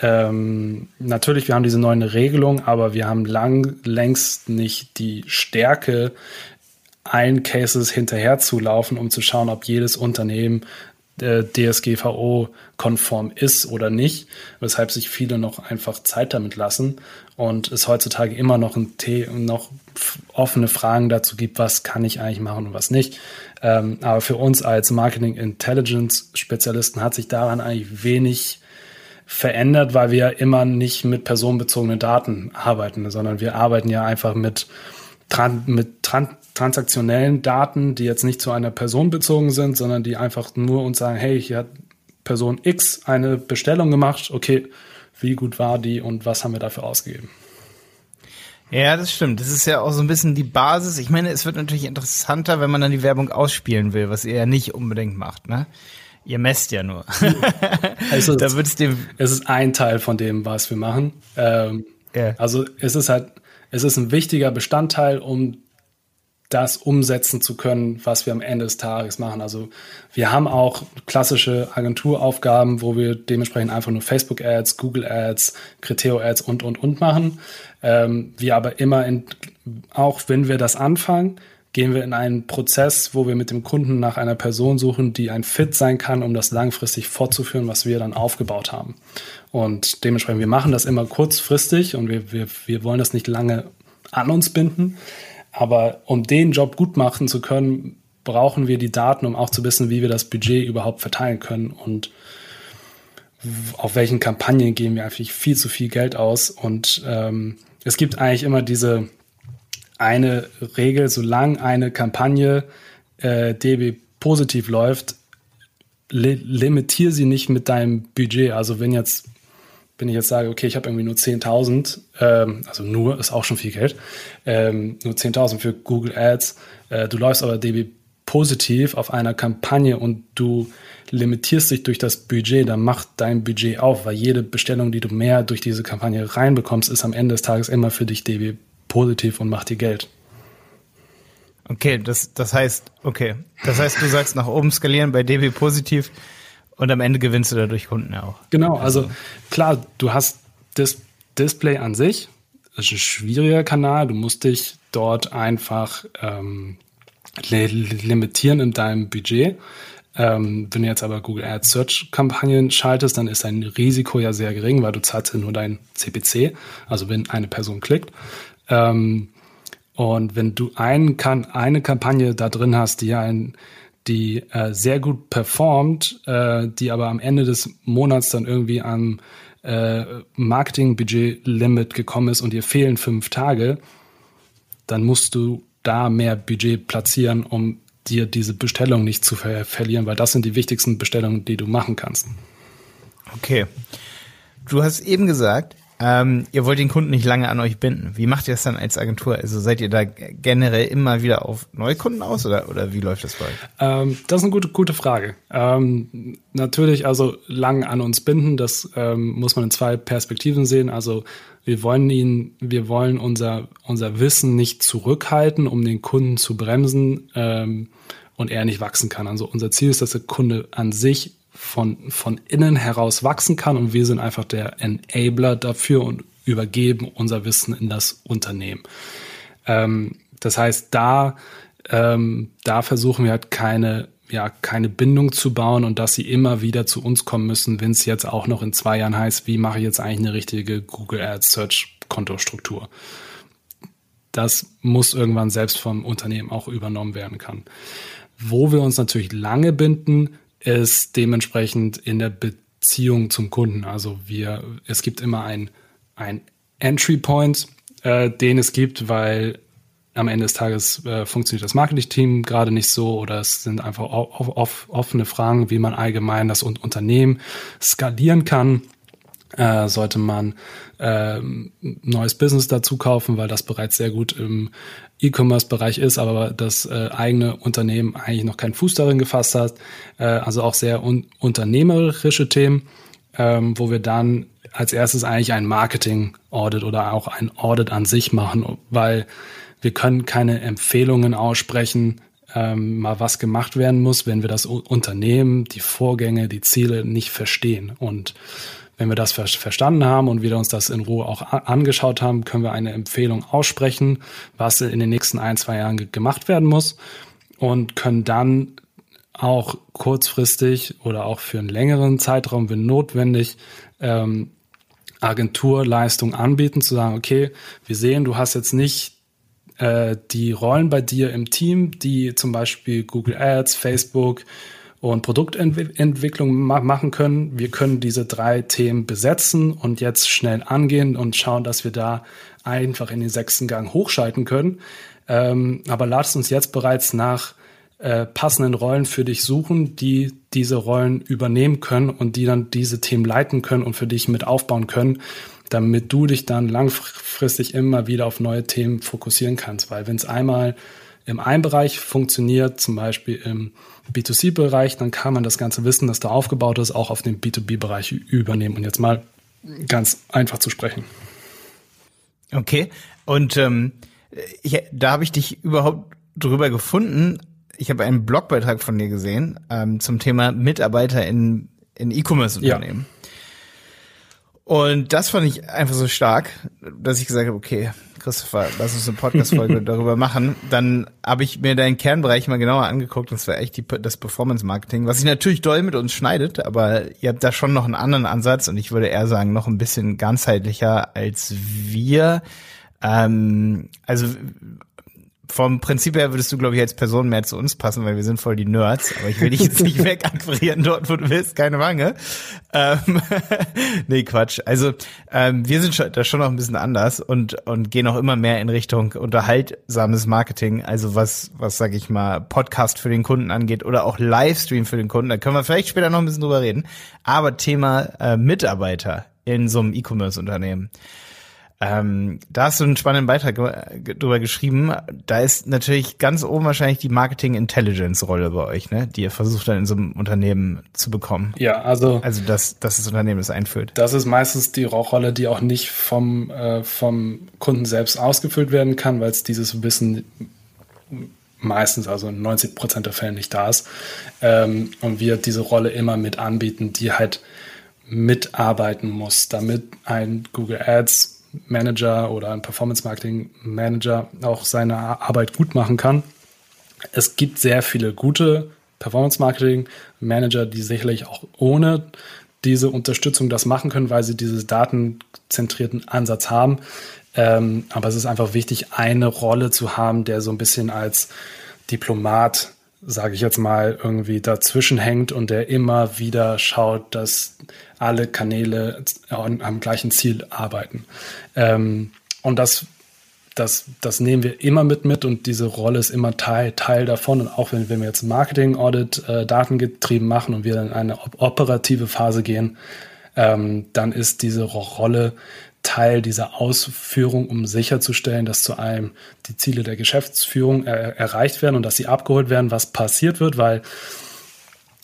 Ähm, natürlich, wir haben diese neuen Regelungen, aber wir haben lang, längst nicht die Stärke, allen Cases hinterher zu laufen, um zu schauen, ob jedes Unternehmen äh, DSGVO-konform ist oder nicht, weshalb sich viele noch einfach Zeit damit lassen und es heutzutage immer noch, ein The noch offene Fragen dazu gibt, was kann ich eigentlich machen und was nicht. Ähm, aber für uns als Marketing Intelligence Spezialisten hat sich daran eigentlich wenig verändert, weil wir immer nicht mit personenbezogenen Daten arbeiten, sondern wir arbeiten ja einfach mit, mit transaktionellen Daten, die jetzt nicht zu einer Person bezogen sind, sondern die einfach nur uns sagen, hey, hier hat Person X eine Bestellung gemacht, okay, wie gut war die und was haben wir dafür ausgegeben? Ja, das stimmt. Das ist ja auch so ein bisschen die Basis. Ich meine, es wird natürlich interessanter, wenn man dann die Werbung ausspielen will, was ihr ja nicht unbedingt macht, ne? Ihr messt ja nur. also da wird's dem es ist ein Teil von dem, was wir machen. Ähm, yeah. Also es ist halt, es ist ein wichtiger Bestandteil, um das umsetzen zu können, was wir am Ende des Tages machen. Also wir haben auch klassische Agenturaufgaben, wo wir dementsprechend einfach nur Facebook-Ads, Google-Ads, Criteo-Ads und, und, und machen. Ähm, wir aber immer in, auch wenn wir das anfangen, gehen wir in einen Prozess, wo wir mit dem Kunden nach einer Person suchen, die ein Fit sein kann, um das langfristig fortzuführen, was wir dann aufgebaut haben. Und dementsprechend, wir machen das immer kurzfristig und wir, wir, wir wollen das nicht lange an uns binden. Aber um den Job gut machen zu können, brauchen wir die Daten, um auch zu wissen, wie wir das Budget überhaupt verteilen können und auf welchen Kampagnen geben wir eigentlich viel zu viel Geld aus. Und ähm, es gibt eigentlich immer diese eine Regel, solange eine Kampagne äh, DB positiv läuft, li limitier sie nicht mit deinem Budget. Also wenn jetzt wenn ich jetzt sage, okay, ich habe irgendwie nur 10.000, ähm, also nur ist auch schon viel Geld, ähm, nur 10.000 für Google Ads, äh, du läufst aber DB positiv auf einer Kampagne und du limitierst dich durch das Budget, dann macht dein Budget auf, weil jede Bestellung, die du mehr durch diese Kampagne reinbekommst, ist am Ende des Tages immer für dich DB positiv und macht dir Geld. Okay, das, das heißt, okay. Das heißt, du sagst nach oben skalieren bei DB positiv und am Ende gewinnst du dadurch Kunden auch. Genau, also, also klar, du hast das Display an sich, das ist ein schwieriger Kanal, du musst dich dort einfach ähm, limitieren in deinem Budget. Ähm, wenn du jetzt aber Google Ads Search Kampagnen schaltest, dann ist dein Risiko ja sehr gering, weil du zahlst ja nur dein CPC, also wenn eine Person klickt. Ähm, und wenn du einen kann, eine Kampagne da drin hast, die ein die äh, sehr gut performt, äh, die aber am Ende des Monats dann irgendwie am äh, Marketing-Budget-Limit gekommen ist und dir fehlen fünf Tage, dann musst du da mehr Budget platzieren, um dir diese Bestellung nicht zu ver verlieren, weil das sind die wichtigsten Bestellungen, die du machen kannst. Okay. Du hast eben gesagt, ähm, ihr wollt den Kunden nicht lange an euch binden. Wie macht ihr das dann als Agentur? Also seid ihr da generell immer wieder auf Neukunden aus oder, oder wie läuft das bei euch? Ähm, das ist eine gute, gute Frage. Ähm, natürlich, also lang an uns binden, das ähm, muss man in zwei Perspektiven sehen. Also wir wollen ihn, wir wollen unser, unser Wissen nicht zurückhalten, um den Kunden zu bremsen ähm, und er nicht wachsen kann. Also unser Ziel ist, dass der Kunde an sich von, von innen heraus wachsen kann und wir sind einfach der Enabler dafür und übergeben unser Wissen in das Unternehmen. Ähm, das heißt, da, ähm, da versuchen wir halt keine, ja, keine Bindung zu bauen und dass sie immer wieder zu uns kommen müssen, wenn es jetzt auch noch in zwei Jahren heißt, wie mache ich jetzt eigentlich eine richtige Google Ads Search Kontostruktur. Das muss irgendwann selbst vom Unternehmen auch übernommen werden kann. Wo wir uns natürlich lange binden, ist dementsprechend in der Beziehung zum Kunden. Also wir, es gibt immer ein, ein Entry Point, äh, den es gibt, weil am Ende des Tages äh, funktioniert das Marketing-Team gerade nicht so oder es sind einfach off, off, offene Fragen, wie man allgemein das Unternehmen skalieren kann. Äh, sollte man äh, neues Business dazu kaufen, weil das bereits sehr gut im E-Commerce-Bereich ist, aber das äh, eigene Unternehmen eigentlich noch keinen Fuß darin gefasst hat. Äh, also auch sehr un unternehmerische Themen, ähm, wo wir dann als erstes eigentlich ein Marketing-Audit oder auch ein Audit an sich machen, weil wir können keine Empfehlungen aussprechen, ähm, mal was gemacht werden muss, wenn wir das Unternehmen, die Vorgänge, die Ziele nicht verstehen. Und wenn wir das ver verstanden haben und wieder uns das in Ruhe auch angeschaut haben, können wir eine Empfehlung aussprechen, was in den nächsten ein, zwei Jahren ge gemacht werden muss und können dann auch kurzfristig oder auch für einen längeren Zeitraum, wenn notwendig, ähm, Agenturleistung anbieten, zu sagen, okay, wir sehen, du hast jetzt nicht äh, die Rollen bei dir im Team, die zum Beispiel Google Ads, Facebook, und Produktentwicklung machen können. Wir können diese drei Themen besetzen und jetzt schnell angehen und schauen, dass wir da einfach in den sechsten Gang hochschalten können. Ähm, aber lass uns jetzt bereits nach äh, passenden Rollen für dich suchen, die diese Rollen übernehmen können und die dann diese Themen leiten können und für dich mit aufbauen können, damit du dich dann langfristig immer wieder auf neue Themen fokussieren kannst. Weil wenn es einmal im einen Bereich funktioniert, zum Beispiel im B2C-Bereich, dann kann man das ganze Wissen, das da aufgebaut ist, auch auf den B2B-Bereich übernehmen. Und jetzt mal ganz einfach zu sprechen. Okay. Und ähm, ich, da habe ich dich überhaupt drüber gefunden. Ich habe einen Blogbeitrag von dir gesehen ähm, zum Thema Mitarbeiter in, in E-Commerce-Unternehmen. Ja. Und das fand ich einfach so stark, dass ich gesagt habe, okay, Christopher, lass uns eine Podcast-Folge darüber machen. Dann habe ich mir deinen Kernbereich mal genauer angeguckt. Das war echt die, das Performance-Marketing, was sich natürlich doll mit uns schneidet, aber ihr habt da schon noch einen anderen Ansatz und ich würde eher sagen, noch ein bisschen ganzheitlicher als wir. Ähm, also vom Prinzip her würdest du, glaube ich, als Person mehr zu uns passen, weil wir sind voll die Nerds. Aber ich will dich jetzt nicht wegakquirieren dort, wo du willst, keine Wange. Ähm, nee, Quatsch. Also ähm, wir sind schon, da schon noch ein bisschen anders und und gehen auch immer mehr in Richtung unterhaltsames Marketing. Also was was sage ich mal Podcast für den Kunden angeht oder auch Livestream für den Kunden. Da können wir vielleicht später noch ein bisschen drüber reden. Aber Thema äh, Mitarbeiter in so einem E-Commerce-Unternehmen. Ähm, da hast du einen spannenden Beitrag drüber geschrieben. Da ist natürlich ganz oben wahrscheinlich die Marketing Intelligence Rolle bei euch, ne? Die ihr versucht dann in so einem Unternehmen zu bekommen. Ja, also. Also, dass, dass das Unternehmen das einführt. Das ist meistens die Rolle, die auch nicht vom, äh, vom Kunden selbst ausgefüllt werden kann, weil es dieses Wissen meistens, also in 90 Prozent der Fälle nicht da ist. Ähm, und wir diese Rolle immer mit anbieten, die halt mitarbeiten muss, damit ein Google Ads Manager oder ein Performance Marketing Manager auch seine Arbeit gut machen kann. Es gibt sehr viele gute Performance Marketing Manager, die sicherlich auch ohne diese Unterstützung das machen können, weil sie diesen datenzentrierten Ansatz haben. Ähm, aber es ist einfach wichtig, eine Rolle zu haben, der so ein bisschen als Diplomat sage ich jetzt mal, irgendwie dazwischen hängt und der immer wieder schaut, dass alle Kanäle am gleichen Ziel arbeiten. Ähm, und das, das, das nehmen wir immer mit mit und diese Rolle ist immer Teil, Teil davon. Und auch wenn, wenn wir jetzt Marketing-Audit äh, datengetrieben machen und wir in eine operative Phase gehen, ähm, dann ist diese Rolle Teil dieser Ausführung, um sicherzustellen, dass zu einem die Ziele der Geschäftsführung er erreicht werden und dass sie abgeholt werden, was passiert wird, weil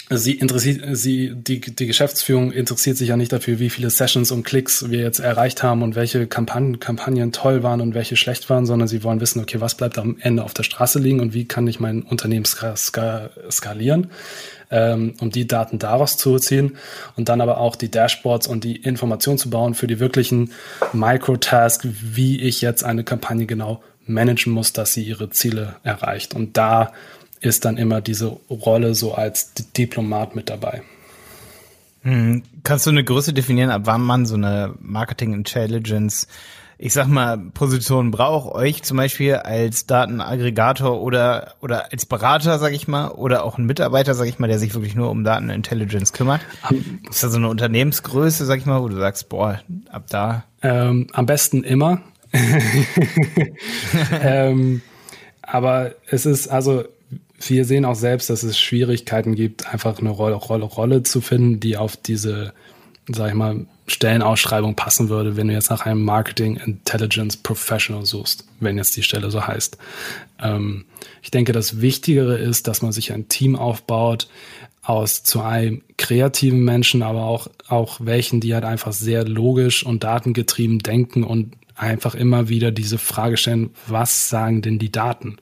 sie interessiert, sie, die, die Geschäftsführung interessiert sich ja nicht dafür, wie viele Sessions und Klicks wir jetzt erreicht haben und welche Kampagnen, Kampagnen toll waren und welche schlecht waren, sondern sie wollen wissen, okay, was bleibt am Ende auf der Straße liegen und wie kann ich mein Unternehmen skalieren ähm, um die Daten daraus zu ziehen und dann aber auch die Dashboards und die Informationen zu bauen für die wirklichen Microtask, wie ich jetzt eine Kampagne genau managen muss, dass sie ihre Ziele erreicht. Und da ist dann immer diese Rolle so als Diplomat mit dabei. Hm. Kannst du eine Größe definieren, ab wann man so eine Marketing Intelligence ich sag mal, Position braucht, euch zum Beispiel als Datenaggregator oder, oder als Berater, sag ich mal, oder auch ein Mitarbeiter, sag ich mal, der sich wirklich nur um Datenintelligence kümmert? Ist da so eine Unternehmensgröße, sag ich mal, wo du sagst, boah, ab da? Ähm, am besten immer. ähm, aber es ist, also wir sehen auch selbst, dass es Schwierigkeiten gibt, einfach eine Rolle, Rolle, Rolle zu finden, die auf diese, sag ich mal, Stellenausschreibung passen würde, wenn du jetzt nach einem Marketing Intelligence Professional suchst, wenn jetzt die Stelle so heißt. Ähm, ich denke, das Wichtigere ist, dass man sich ein Team aufbaut aus zu einem kreativen Menschen, aber auch, auch welchen, die halt einfach sehr logisch und datengetrieben denken und einfach immer wieder diese Frage stellen, was sagen denn die Daten?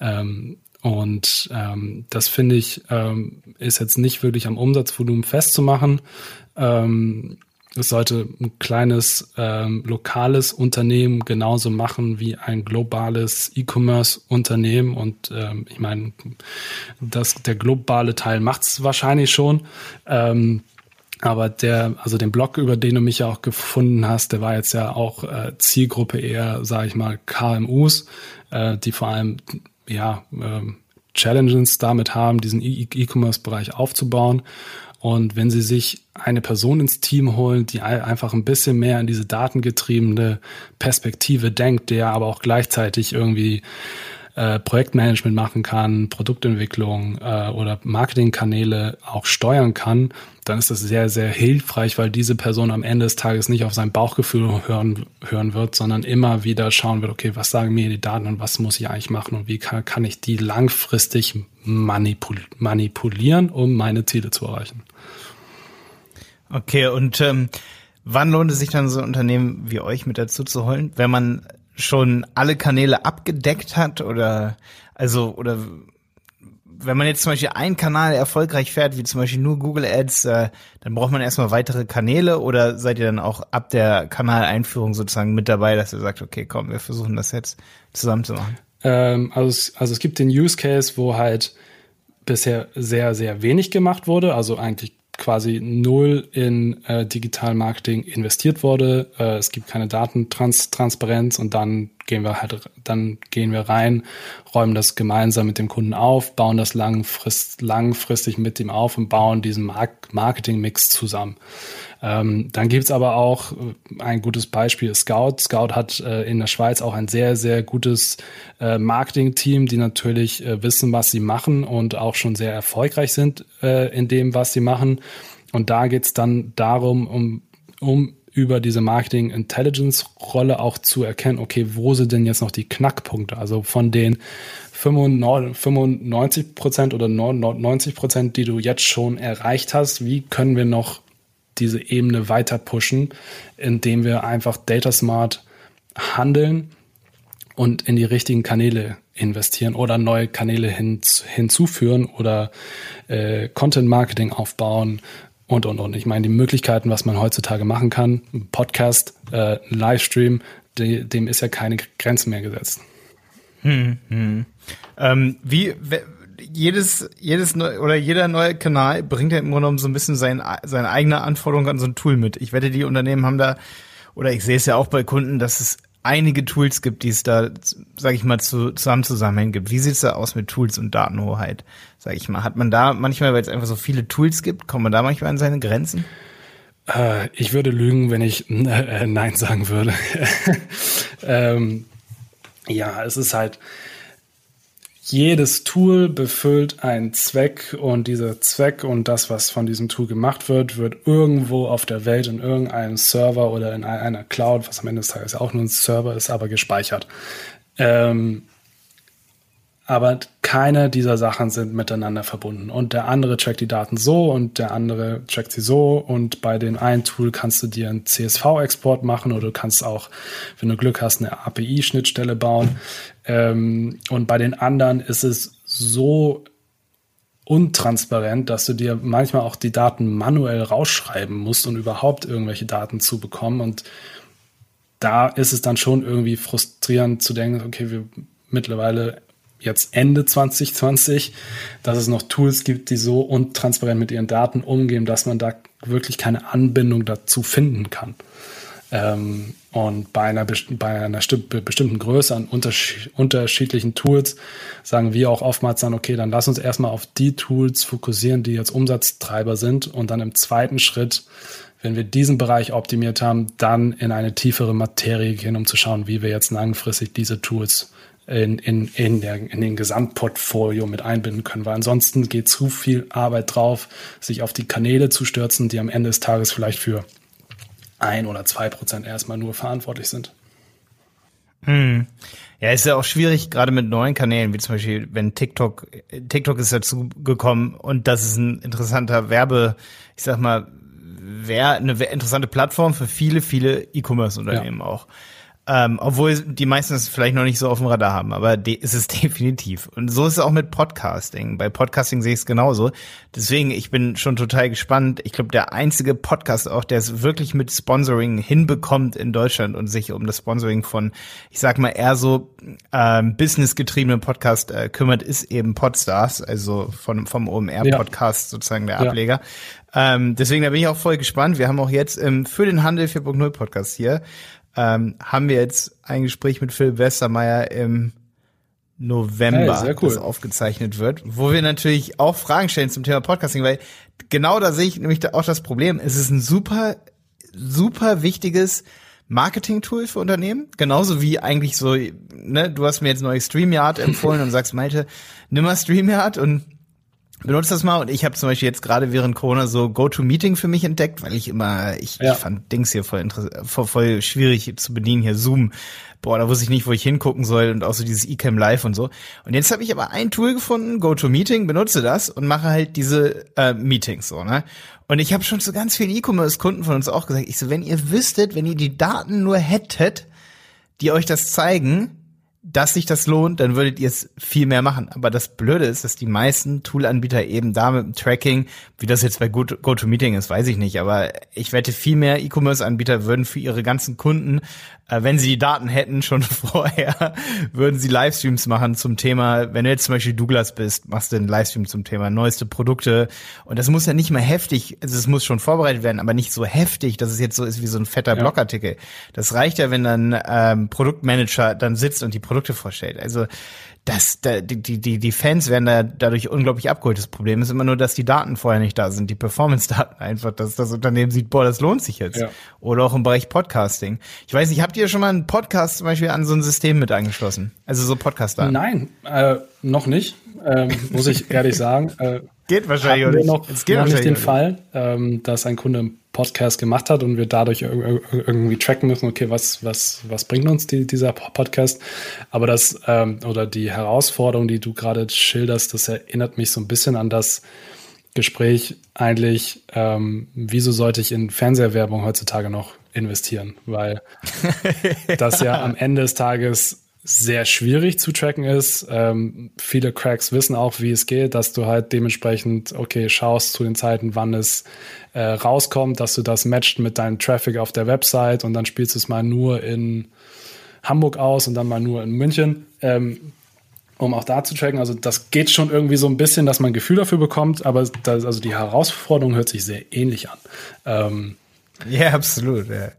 Ähm, und ähm, das finde ich, ähm, ist jetzt nicht wirklich am Umsatzvolumen festzumachen. Ähm, es sollte ein kleines ähm, lokales Unternehmen genauso machen wie ein globales E-Commerce-Unternehmen. Und ähm, ich meine, der globale Teil macht es wahrscheinlich schon. Ähm, aber der, also den Blog, über den du mich ja auch gefunden hast, der war jetzt ja auch äh, Zielgruppe eher, sage ich mal, KMUs, äh, die vor allem ja äh, Challenges damit haben, diesen E-Commerce-Bereich aufzubauen. Und wenn Sie sich eine Person ins Team holen, die einfach ein bisschen mehr in diese datengetriebene Perspektive denkt, der aber auch gleichzeitig irgendwie äh, Projektmanagement machen kann, Produktentwicklung äh, oder Marketingkanäle auch steuern kann, dann ist das sehr, sehr hilfreich, weil diese Person am Ende des Tages nicht auf sein Bauchgefühl hören, hören wird, sondern immer wieder schauen wird, okay, was sagen mir die Daten und was muss ich eigentlich machen und wie kann, kann ich die langfristig manipul manipulieren, um meine Ziele zu erreichen. Okay, und ähm, wann lohnt es sich dann so ein Unternehmen wie euch mit dazu zu holen, wenn man schon alle Kanäle abgedeckt hat oder also oder wenn man jetzt zum Beispiel einen Kanal erfolgreich fährt, wie zum Beispiel nur Google Ads, äh, dann braucht man erstmal weitere Kanäle oder seid ihr dann auch ab der Kanaleinführung sozusagen mit dabei, dass ihr sagt, okay, komm, wir versuchen das jetzt zusammen zu machen? Ähm, also, es, also es gibt den Use Case, wo halt bisher sehr, sehr wenig gemacht wurde, also eigentlich quasi null in äh, Digital Marketing investiert wurde. Äh, es gibt keine Datentransparenz und dann gehen wir halt, dann gehen wir rein, räumen das gemeinsam mit dem Kunden auf, bauen das langfrist, langfristig mit ihm auf und bauen diesen Mark Marketing-Mix zusammen. Ähm, dann gibt's aber auch äh, ein gutes Beispiel, Scout. Scout hat äh, in der Schweiz auch ein sehr, sehr gutes äh, Marketing-Team, die natürlich äh, wissen, was sie machen und auch schon sehr erfolgreich sind äh, in dem, was sie machen. Und da geht's dann darum, um, um über diese Marketing Intelligence Rolle auch zu erkennen, okay, wo sind denn jetzt noch die Knackpunkte? Also von den 95 Prozent oder 99 Prozent, die du jetzt schon erreicht hast, wie können wir noch diese Ebene weiter pushen, indem wir einfach data smart handeln und in die richtigen Kanäle investieren oder neue Kanäle hin, hinzuführen oder äh, Content Marketing aufbauen und und und. Ich meine, die Möglichkeiten, was man heutzutage machen kann, Podcast, äh, Livestream, de, dem ist ja keine Grenzen mehr gesetzt. Hm, hm. Ähm, wie jedes, jedes neu, oder jeder neue Kanal bringt ja im Grunde genommen so ein bisschen sein, seine eigene Anforderung an so ein Tool mit. Ich wette, die Unternehmen haben da, oder ich sehe es ja auch bei Kunden, dass es einige Tools gibt, die es da, sag ich mal, zu, zusammen zusammenhängen gibt. Wie sieht's da aus mit Tools und Datenhoheit? Sag ich mal, hat man da manchmal, weil es einfach so viele Tools gibt, kommt man da manchmal an seine Grenzen? Äh, ich würde lügen, wenn ich äh, Nein sagen würde. ähm, ja, es ist halt, jedes Tool befüllt einen Zweck und dieser Zweck und das, was von diesem Tool gemacht wird, wird irgendwo auf der Welt in irgendeinem Server oder in einer Cloud, was am Ende des Tages auch nur ein Server ist, aber gespeichert. Ähm, aber keine dieser Sachen sind miteinander verbunden. Und der andere trackt die Daten so und der andere trackt sie so. Und bei dem einen Tool kannst du dir einen CSV-Export machen oder du kannst auch, wenn du Glück hast, eine API-Schnittstelle bauen. Ähm, und bei den anderen ist es so untransparent, dass du dir manchmal auch die Daten manuell rausschreiben musst, um überhaupt irgendwelche Daten zu bekommen. Und da ist es dann schon irgendwie frustrierend zu denken, okay, wir mittlerweile jetzt Ende 2020, dass es noch Tools gibt, die so untransparent mit ihren Daten umgehen, dass man da wirklich keine Anbindung dazu finden kann. Ähm, und bei einer, bei einer bestimmten Größe an unterschied unterschiedlichen Tools sagen wir auch oftmals dann, okay, dann lass uns erstmal auf die Tools fokussieren, die jetzt Umsatztreiber sind und dann im zweiten Schritt, wenn wir diesen Bereich optimiert haben, dann in eine tiefere Materie gehen, um zu schauen, wie wir jetzt langfristig diese Tools in, in, in, der, in den Gesamtportfolio mit einbinden können, weil ansonsten geht zu viel Arbeit drauf, sich auf die Kanäle zu stürzen, die am Ende des Tages vielleicht für ein oder zwei Prozent erstmal nur verantwortlich sind. Hm. Ja, ist ja auch schwierig, gerade mit neuen Kanälen, wie zum Beispiel, wenn TikTok, TikTok ist dazu gekommen und das ist ein interessanter Werbe, ich sag mal, wäre eine interessante Plattform für viele, viele E-Commerce-Unternehmen ja. auch. Ähm, obwohl die meisten es vielleicht noch nicht so auf dem Radar haben, aber ist es definitiv. Und so ist es auch mit Podcasting. Bei Podcasting sehe ich es genauso. Deswegen, ich bin schon total gespannt. Ich glaube, der einzige Podcast auch, der es wirklich mit Sponsoring hinbekommt in Deutschland und sich um das Sponsoring von, ich sag mal, eher so ähm, businessgetriebenen Podcast äh, kümmert, ist eben Podstars, also von, vom OMR-Podcast ja. sozusagen der Ableger. Ja. Ähm, deswegen, da bin ich auch voll gespannt. Wir haben auch jetzt ähm, für den Handel 4.0 Podcast hier ähm, haben wir jetzt ein Gespräch mit Phil Westermeier im November, hey, cool. das aufgezeichnet wird, wo wir natürlich auch Fragen stellen zum Thema Podcasting, weil genau da sehe ich nämlich auch das Problem. Es ist ein super, super wichtiges Marketing-Tool für Unternehmen, genauso wie eigentlich so, ne, du hast mir jetzt neues StreamYard empfohlen und sagst, Malte, nimm mal StreamYard und benutzt das mal und ich habe zum Beispiel jetzt gerade während Corona so Go-To-Meeting für mich entdeckt, weil ich immer, ich, ja. ich fand Dings hier voll, voll, voll schwierig zu bedienen, hier Zoom. Boah, da wusste ich nicht, wo ich hingucken soll und auch so dieses eCam Live und so. Und jetzt habe ich aber ein Tool gefunden, Go-To-Meeting, benutze das und mache halt diese äh, Meetings so, ne? Und ich habe schon zu ganz vielen E-Commerce-Kunden von uns auch gesagt, ich so, wenn ihr wüsstet, wenn ihr die Daten nur hättet, die euch das zeigen, dass sich das lohnt, dann würdet ihr es viel mehr machen. Aber das Blöde ist, dass die meisten Toolanbieter eben da mit dem Tracking, wie das jetzt bei GoToMeeting ist, weiß ich nicht. Aber ich wette, viel mehr E-Commerce-Anbieter würden für ihre ganzen Kunden wenn sie die Daten hätten schon vorher, würden sie Livestreams machen zum Thema, wenn du jetzt zum Beispiel Douglas bist, machst du einen Livestream zum Thema neueste Produkte. Und das muss ja nicht mal heftig, also es muss schon vorbereitet werden, aber nicht so heftig, dass es jetzt so ist wie so ein fetter ja. Blogartikel. Das reicht ja, wenn dann ähm, Produktmanager dann sitzt und die Produkte vorstellt. Also das, da, die, die, die Fans werden da dadurch unglaublich abgeholt. Das Problem ist immer nur, dass die Daten vorher nicht da sind, die Performance-Daten einfach, dass das Unternehmen sieht, boah, das lohnt sich jetzt. Ja. Oder auch im Bereich Podcasting. Ich weiß nicht, habt ihr schon mal einen Podcast zum Beispiel an so ein System mit angeschlossen? Also so Podcast-Daten? Nein, äh, noch nicht, ähm, muss ich ehrlich sagen. Äh, geht wahrscheinlich nicht. Noch, es geht noch nicht den Fall, ähm, dass ein Kunde Podcast gemacht hat und wir dadurch irgendwie tracken müssen, okay, was, was, was bringt uns die, dieser Podcast? Aber das, ähm, oder die Herausforderung, die du gerade schilderst, das erinnert mich so ein bisschen an das Gespräch eigentlich, ähm, wieso sollte ich in Fernsehwerbung heutzutage noch investieren? Weil das ja am Ende des Tages sehr schwierig zu tracken ist. Ähm, viele Cracks wissen auch, wie es geht, dass du halt dementsprechend, okay, schaust zu den Zeiten, wann es äh, rauskommt, dass du das matcht mit deinem Traffic auf der Website und dann spielst du es mal nur in Hamburg aus und dann mal nur in München, ähm, um auch da zu tracken. Also das geht schon irgendwie so ein bisschen, dass man ein Gefühl dafür bekommt, aber das, also die Herausforderung hört sich sehr ähnlich an. Ähm, ja, absolut. Ja.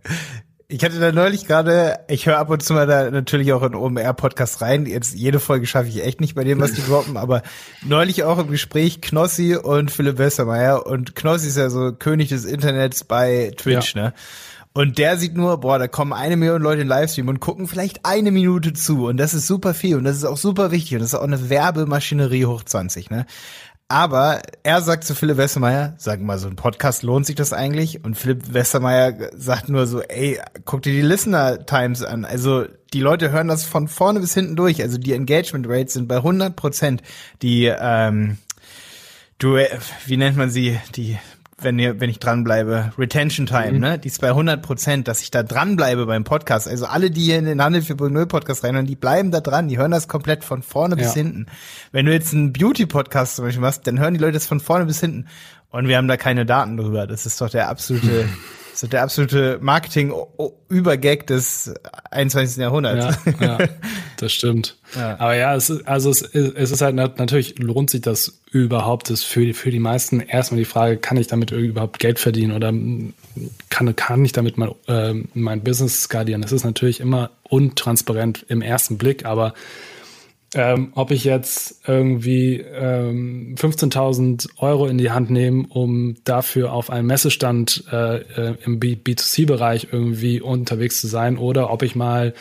Ich hatte da neulich gerade, ich höre ab und zu mal da natürlich auch in OMR-Podcast rein. Jetzt jede Folge schaffe ich echt nicht bei dem, was die droppen, aber neulich auch im Gespräch Knossi und Philipp Westermeier. Und Knossi ist ja so König des Internets bei Twitch, ja. ne? Und der sieht nur, boah, da kommen eine Million Leute in Livestream und gucken vielleicht eine Minute zu. Und das ist super viel und das ist auch super wichtig. Und das ist auch eine Werbemaschinerie hoch 20, ne? Aber er sagt zu Philipp Westermeier, sag mal, so ein Podcast lohnt sich das eigentlich? Und Philipp Westermeier sagt nur so, ey, guck dir die Listener Times an. Also die Leute hören das von vorne bis hinten durch. Also die Engagement Rates sind bei 100 Prozent. Die, ähm, du, wie nennt man sie? Die wenn ihr, wenn ich dranbleibe, Retention Time, mhm. ne? Die ist bei 100 Prozent, dass ich da dranbleibe beim Podcast. Also alle, die hier in den Handel für Null Podcast reinhören, die bleiben da dran, die hören das komplett von vorne ja. bis hinten. Wenn du jetzt einen Beauty Podcast zum Beispiel machst, dann hören die Leute das von vorne bis hinten. Und wir haben da keine Daten drüber. Das ist doch der absolute Das ist der absolute Marketing-Übergag des 21. Jahrhunderts. Ja, ja das stimmt. Ja. Aber ja, es ist, also es, es ist halt natürlich lohnt sich das überhaupt. Das für die, für die meisten erstmal die Frage, kann ich damit überhaupt Geld verdienen oder kann, kann ich damit mein, äh, mein Business skalieren? Das ist natürlich immer untransparent im ersten Blick, aber ähm, ob ich jetzt irgendwie ähm, 15.000 Euro in die Hand nehme, um dafür auf einem Messestand äh, äh, im B2C-Bereich irgendwie unterwegs zu sein, oder ob ich mal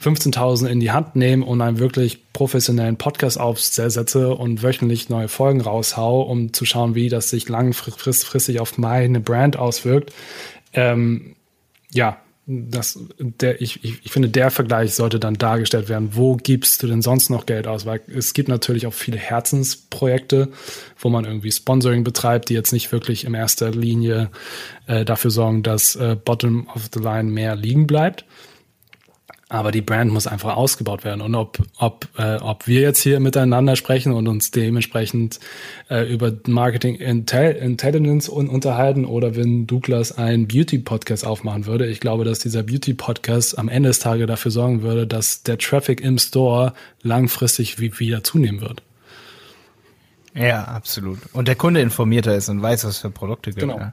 15.000 in die Hand nehme und einen wirklich professionellen Podcast aufsetze und wöchentlich neue Folgen raushau, um zu schauen, wie das sich langfristig auf meine Brand auswirkt. Ähm, ja, das, der, ich, ich, ich finde, der Vergleich sollte dann dargestellt werden. Wo gibst du denn sonst noch Geld aus? Weil es gibt natürlich auch viele Herzensprojekte, wo man irgendwie Sponsoring betreibt, die jetzt nicht wirklich in erster Linie äh, dafür sorgen, dass äh, Bottom of the Line mehr liegen bleibt. Aber die Brand muss einfach ausgebaut werden. Und ob, ob, äh, ob wir jetzt hier miteinander sprechen und uns dementsprechend äh, über Marketing Intel Intelligence un unterhalten oder wenn Douglas einen Beauty-Podcast aufmachen würde, ich glaube, dass dieser Beauty-Podcast am Ende des Tages dafür sorgen würde, dass der Traffic im Store langfristig wie wieder zunehmen wird. Ja, absolut. Und der Kunde informierter ist und weiß, was für Produkte gibt. Genau.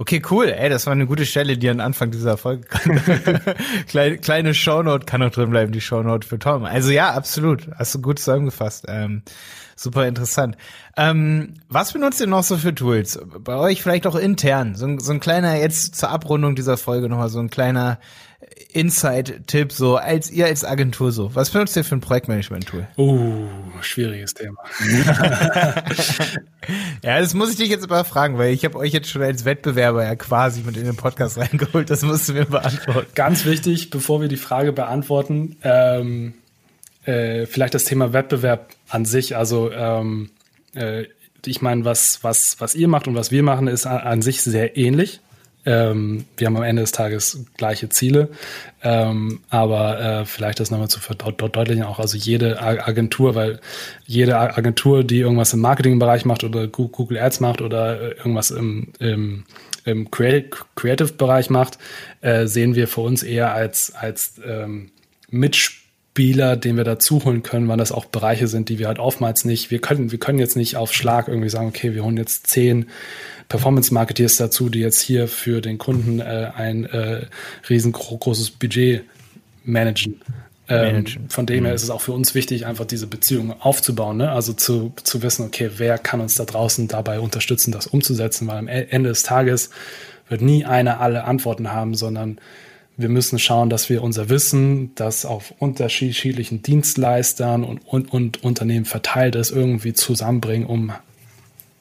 Okay, cool. Ey, das war eine gute Stelle, die an Anfang dieser Folge kleine, kleine Shownote kann noch drin bleiben, die Shownote für Tom. Also ja, absolut. Hast du gut zusammengefasst. Ähm, super interessant. Ähm, was benutzt ihr noch so für Tools? Bei euch vielleicht auch intern. So, so ein kleiner, jetzt zur Abrundung dieser Folge nochmal so ein kleiner Insight-Tipp, so als ihr als Agentur so. Was benutzt ihr für ein Projektmanagement-Tool? Uh, schwieriges Thema. ja, das muss ich dich jetzt aber fragen, weil ich habe euch jetzt schon als Wettbewerber ja quasi mit in den Podcast reingeholt. Das musst du mir beantworten. Ganz wichtig, bevor wir die Frage beantworten, ähm, äh, vielleicht das Thema Wettbewerb an sich. Also ähm, äh, ich meine, was, was, was ihr macht und was wir machen, ist an sich sehr ähnlich. Ähm, wir haben am Ende des Tages gleiche Ziele, ähm, aber äh, vielleicht das nochmal zu verdeutlichen, auch also jede Agentur, weil jede Agentur, die irgendwas im Marketingbereich macht oder Google Ads macht oder äh, irgendwas im, im, im Creative-Bereich macht, äh, sehen wir für uns eher als, als ähm, Mitspieler, den wir dazu holen können, weil das auch Bereiche sind, die wir halt oftmals nicht, wir können, wir können jetzt nicht auf Schlag irgendwie sagen, okay, wir holen jetzt zehn Performance-Marketeers dazu, die jetzt hier für den Kunden äh, ein äh, riesengroßes Budget managen. Ähm, von dem her mhm. ist es auch für uns wichtig, einfach diese Beziehung aufzubauen. Ne? Also zu, zu wissen, okay, wer kann uns da draußen dabei unterstützen, das umzusetzen, weil am e-, Ende des Tages wird nie einer alle Antworten haben, sondern wir müssen schauen, dass wir unser Wissen, das auf unterschiedlichen Dienstleistern und, und, und Unternehmen verteilt ist, irgendwie zusammenbringen, um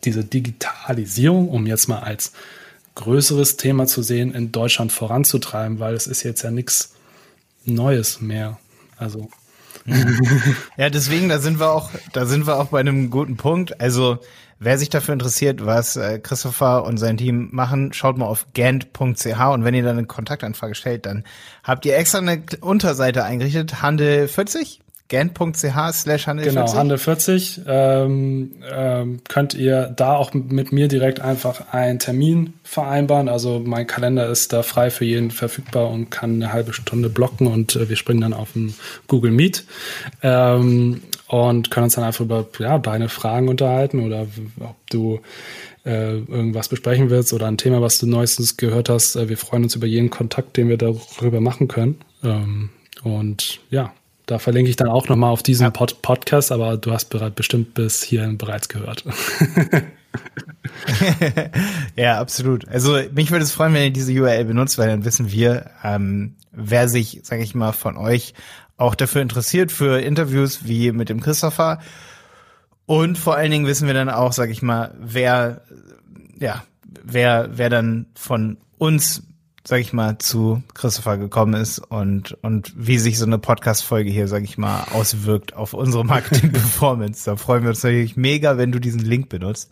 diese Digitalisierung, um jetzt mal als größeres Thema zu sehen, in Deutschland voranzutreiben, weil es ist jetzt ja nichts Neues mehr. Also. ja, deswegen, da sind wir auch, da sind wir auch bei einem guten Punkt. Also, wer sich dafür interessiert, was äh, Christopher und sein Team machen, schaut mal auf gant.ch und wenn ihr dann eine Kontaktanfrage stellt, dann habt ihr extra eine Unterseite eingerichtet, Handel 40 gent.ch slash handel 40. Genau, handel 40. Ähm, ähm, könnt ihr da auch mit mir direkt einfach einen Termin vereinbaren. Also mein Kalender ist da frei für jeden verfügbar und kann eine halbe Stunde blocken und äh, wir springen dann auf den Google Meet. Ähm, und können uns dann einfach über ja, deine Fragen unterhalten oder ob du äh, irgendwas besprechen willst oder ein Thema, was du neuestens gehört hast. Äh, wir freuen uns über jeden Kontakt, den wir darüber machen können. Ähm, und ja, da verlinke ich dann auch nochmal auf diesen Pod Podcast, aber du hast bereits bestimmt bis hierhin bereits gehört. ja, absolut. Also mich würde es freuen, wenn ihr diese URL benutzt, weil dann wissen wir, ähm, wer sich, sage ich mal, von euch auch dafür interessiert für Interviews wie mit dem Christopher. Und vor allen Dingen wissen wir dann auch, sage ich mal, wer, ja, wer, wer dann von uns sag ich mal, zu Christopher gekommen ist und, und wie sich so eine Podcast-Folge hier, sag ich mal, auswirkt auf unsere Marketing-Performance. Da freuen wir uns natürlich mega, wenn du diesen Link benutzt.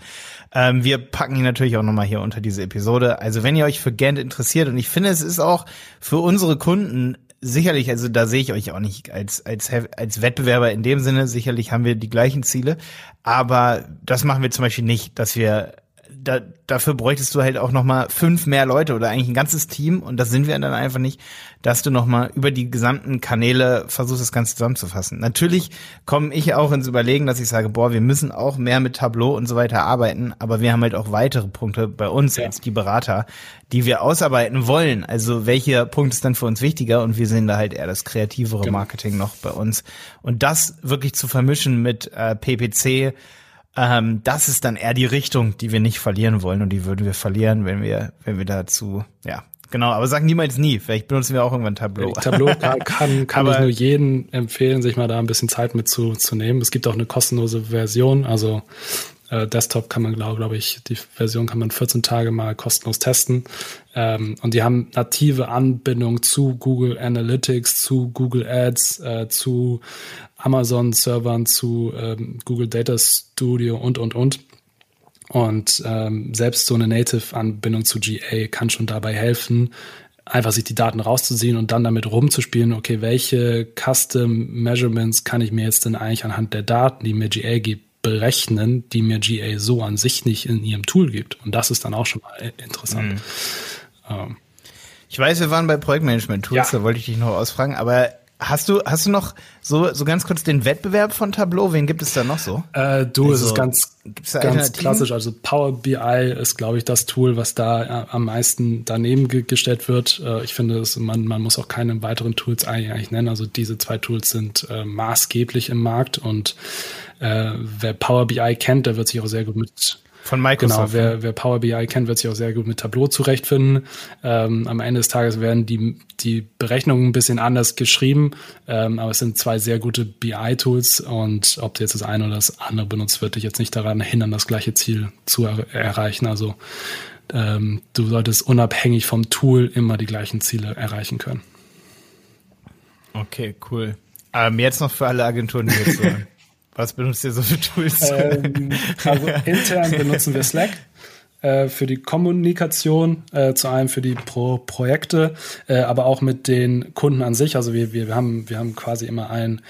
Ähm, wir packen ihn natürlich auch nochmal hier unter diese Episode. Also wenn ihr euch für Gant interessiert und ich finde, es ist auch für unsere Kunden sicherlich, also da sehe ich euch auch nicht als, als, als Wettbewerber in dem Sinne. Sicherlich haben wir die gleichen Ziele, aber das machen wir zum Beispiel nicht, dass wir da, dafür bräuchtest du halt auch noch mal fünf mehr Leute oder eigentlich ein ganzes Team und das sind wir dann einfach nicht, dass du noch mal über die gesamten Kanäle versuchst, das Ganze zusammenzufassen. Natürlich komme ich auch ins Überlegen, dass ich sage, boah, wir müssen auch mehr mit Tableau und so weiter arbeiten, aber wir haben halt auch weitere Punkte bei uns ja. als die Berater, die wir ausarbeiten wollen. Also welcher Punkt ist dann für uns wichtiger und wir sehen da halt eher das kreativere genau. Marketing noch bei uns und das wirklich zu vermischen mit äh, PPC ähm, das ist dann eher die Richtung, die wir nicht verlieren wollen und die würden wir verlieren, wenn wir, wenn wir dazu, ja, genau. Aber sag niemals nie. Vielleicht benutzen wir auch irgendwann Tableau. Tableau kann, kann, kann ich nur jedem empfehlen, sich mal da ein bisschen Zeit mit zu, zu nehmen. Es gibt auch eine kostenlose Version, also äh, Desktop kann man, glaube glaub ich, die Version kann man 14 Tage mal kostenlos testen. Ähm, und die haben native Anbindung zu Google Analytics, zu Google Ads, äh, zu Amazon-Servern, zu ähm, Google Data Studio und, und, und. Und ähm, selbst so eine Native-Anbindung zu GA kann schon dabei helfen, einfach sich die Daten rauszuziehen und dann damit rumzuspielen, okay, welche Custom Measurements kann ich mir jetzt denn eigentlich anhand der Daten, die mir GA gibt, berechnen, die mir GA so an sich nicht in ihrem Tool gibt. Und das ist dann auch schon mal interessant. Mhm. Ähm. Ich weiß, wir waren bei Projektmanagement-Tools, ja. da wollte ich dich noch ausfragen, aber Hast du, hast du noch so, so ganz kurz den Wettbewerb von Tableau? Wen gibt es da noch so? Äh, du, also, es ist ganz, ganz klassisch. Also Power BI ist, glaube ich, das Tool, was da äh, am meisten daneben ge gestellt wird. Äh, ich finde, dass man, man muss auch keine weiteren Tools eigentlich nennen. Also diese zwei Tools sind äh, maßgeblich im Markt und äh, wer Power BI kennt, der wird sich auch sehr gut mit von Microsoft. Genau, wer, wer Power BI kennt, wird sich auch sehr gut mit Tableau zurechtfinden. Ähm, am Ende des Tages werden die, die Berechnungen ein bisschen anders geschrieben, ähm, aber es sind zwei sehr gute BI-Tools und ob du jetzt das eine oder das andere benutzt, wird dich jetzt nicht daran hindern, das gleiche Ziel zu er erreichen. Also ähm, du solltest unabhängig vom Tool immer die gleichen Ziele erreichen können. Okay, cool. Ähm, jetzt noch für alle Agenturen, die jetzt hören. Was benutzt ihr so für Tools? Ähm, also intern benutzen wir Slack äh, für die Kommunikation, äh, zu einem für die Pro Projekte, äh, aber auch mit den Kunden an sich. Also wir, wir, haben, wir haben quasi immer ein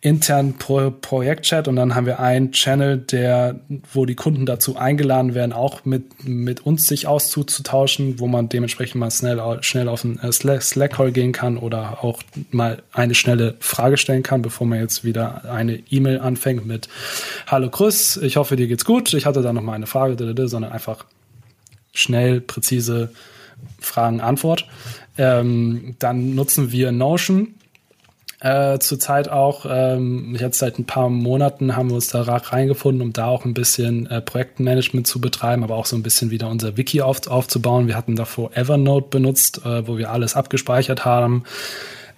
internen Pro Projektchat und dann haben wir einen Channel, der, wo die Kunden dazu eingeladen werden, auch mit, mit uns sich auszutauschen, wo man dementsprechend mal schnell, schnell auf einen äh, Slack-Call gehen kann oder auch mal eine schnelle Frage stellen kann, bevor man jetzt wieder eine E-Mail anfängt mit Hallo Chris, ich hoffe dir geht's gut, ich hatte da noch mal eine Frage, sondern einfach schnell, präzise Fragen, Antwort. Ähm, dann nutzen wir Notion äh, zurzeit auch, ähm, jetzt seit ein paar Monaten haben wir uns da reingefunden, um da auch ein bisschen äh, Projektmanagement zu betreiben, aber auch so ein bisschen wieder unser Wiki auf, aufzubauen. Wir hatten davor Evernote benutzt, äh, wo wir alles abgespeichert haben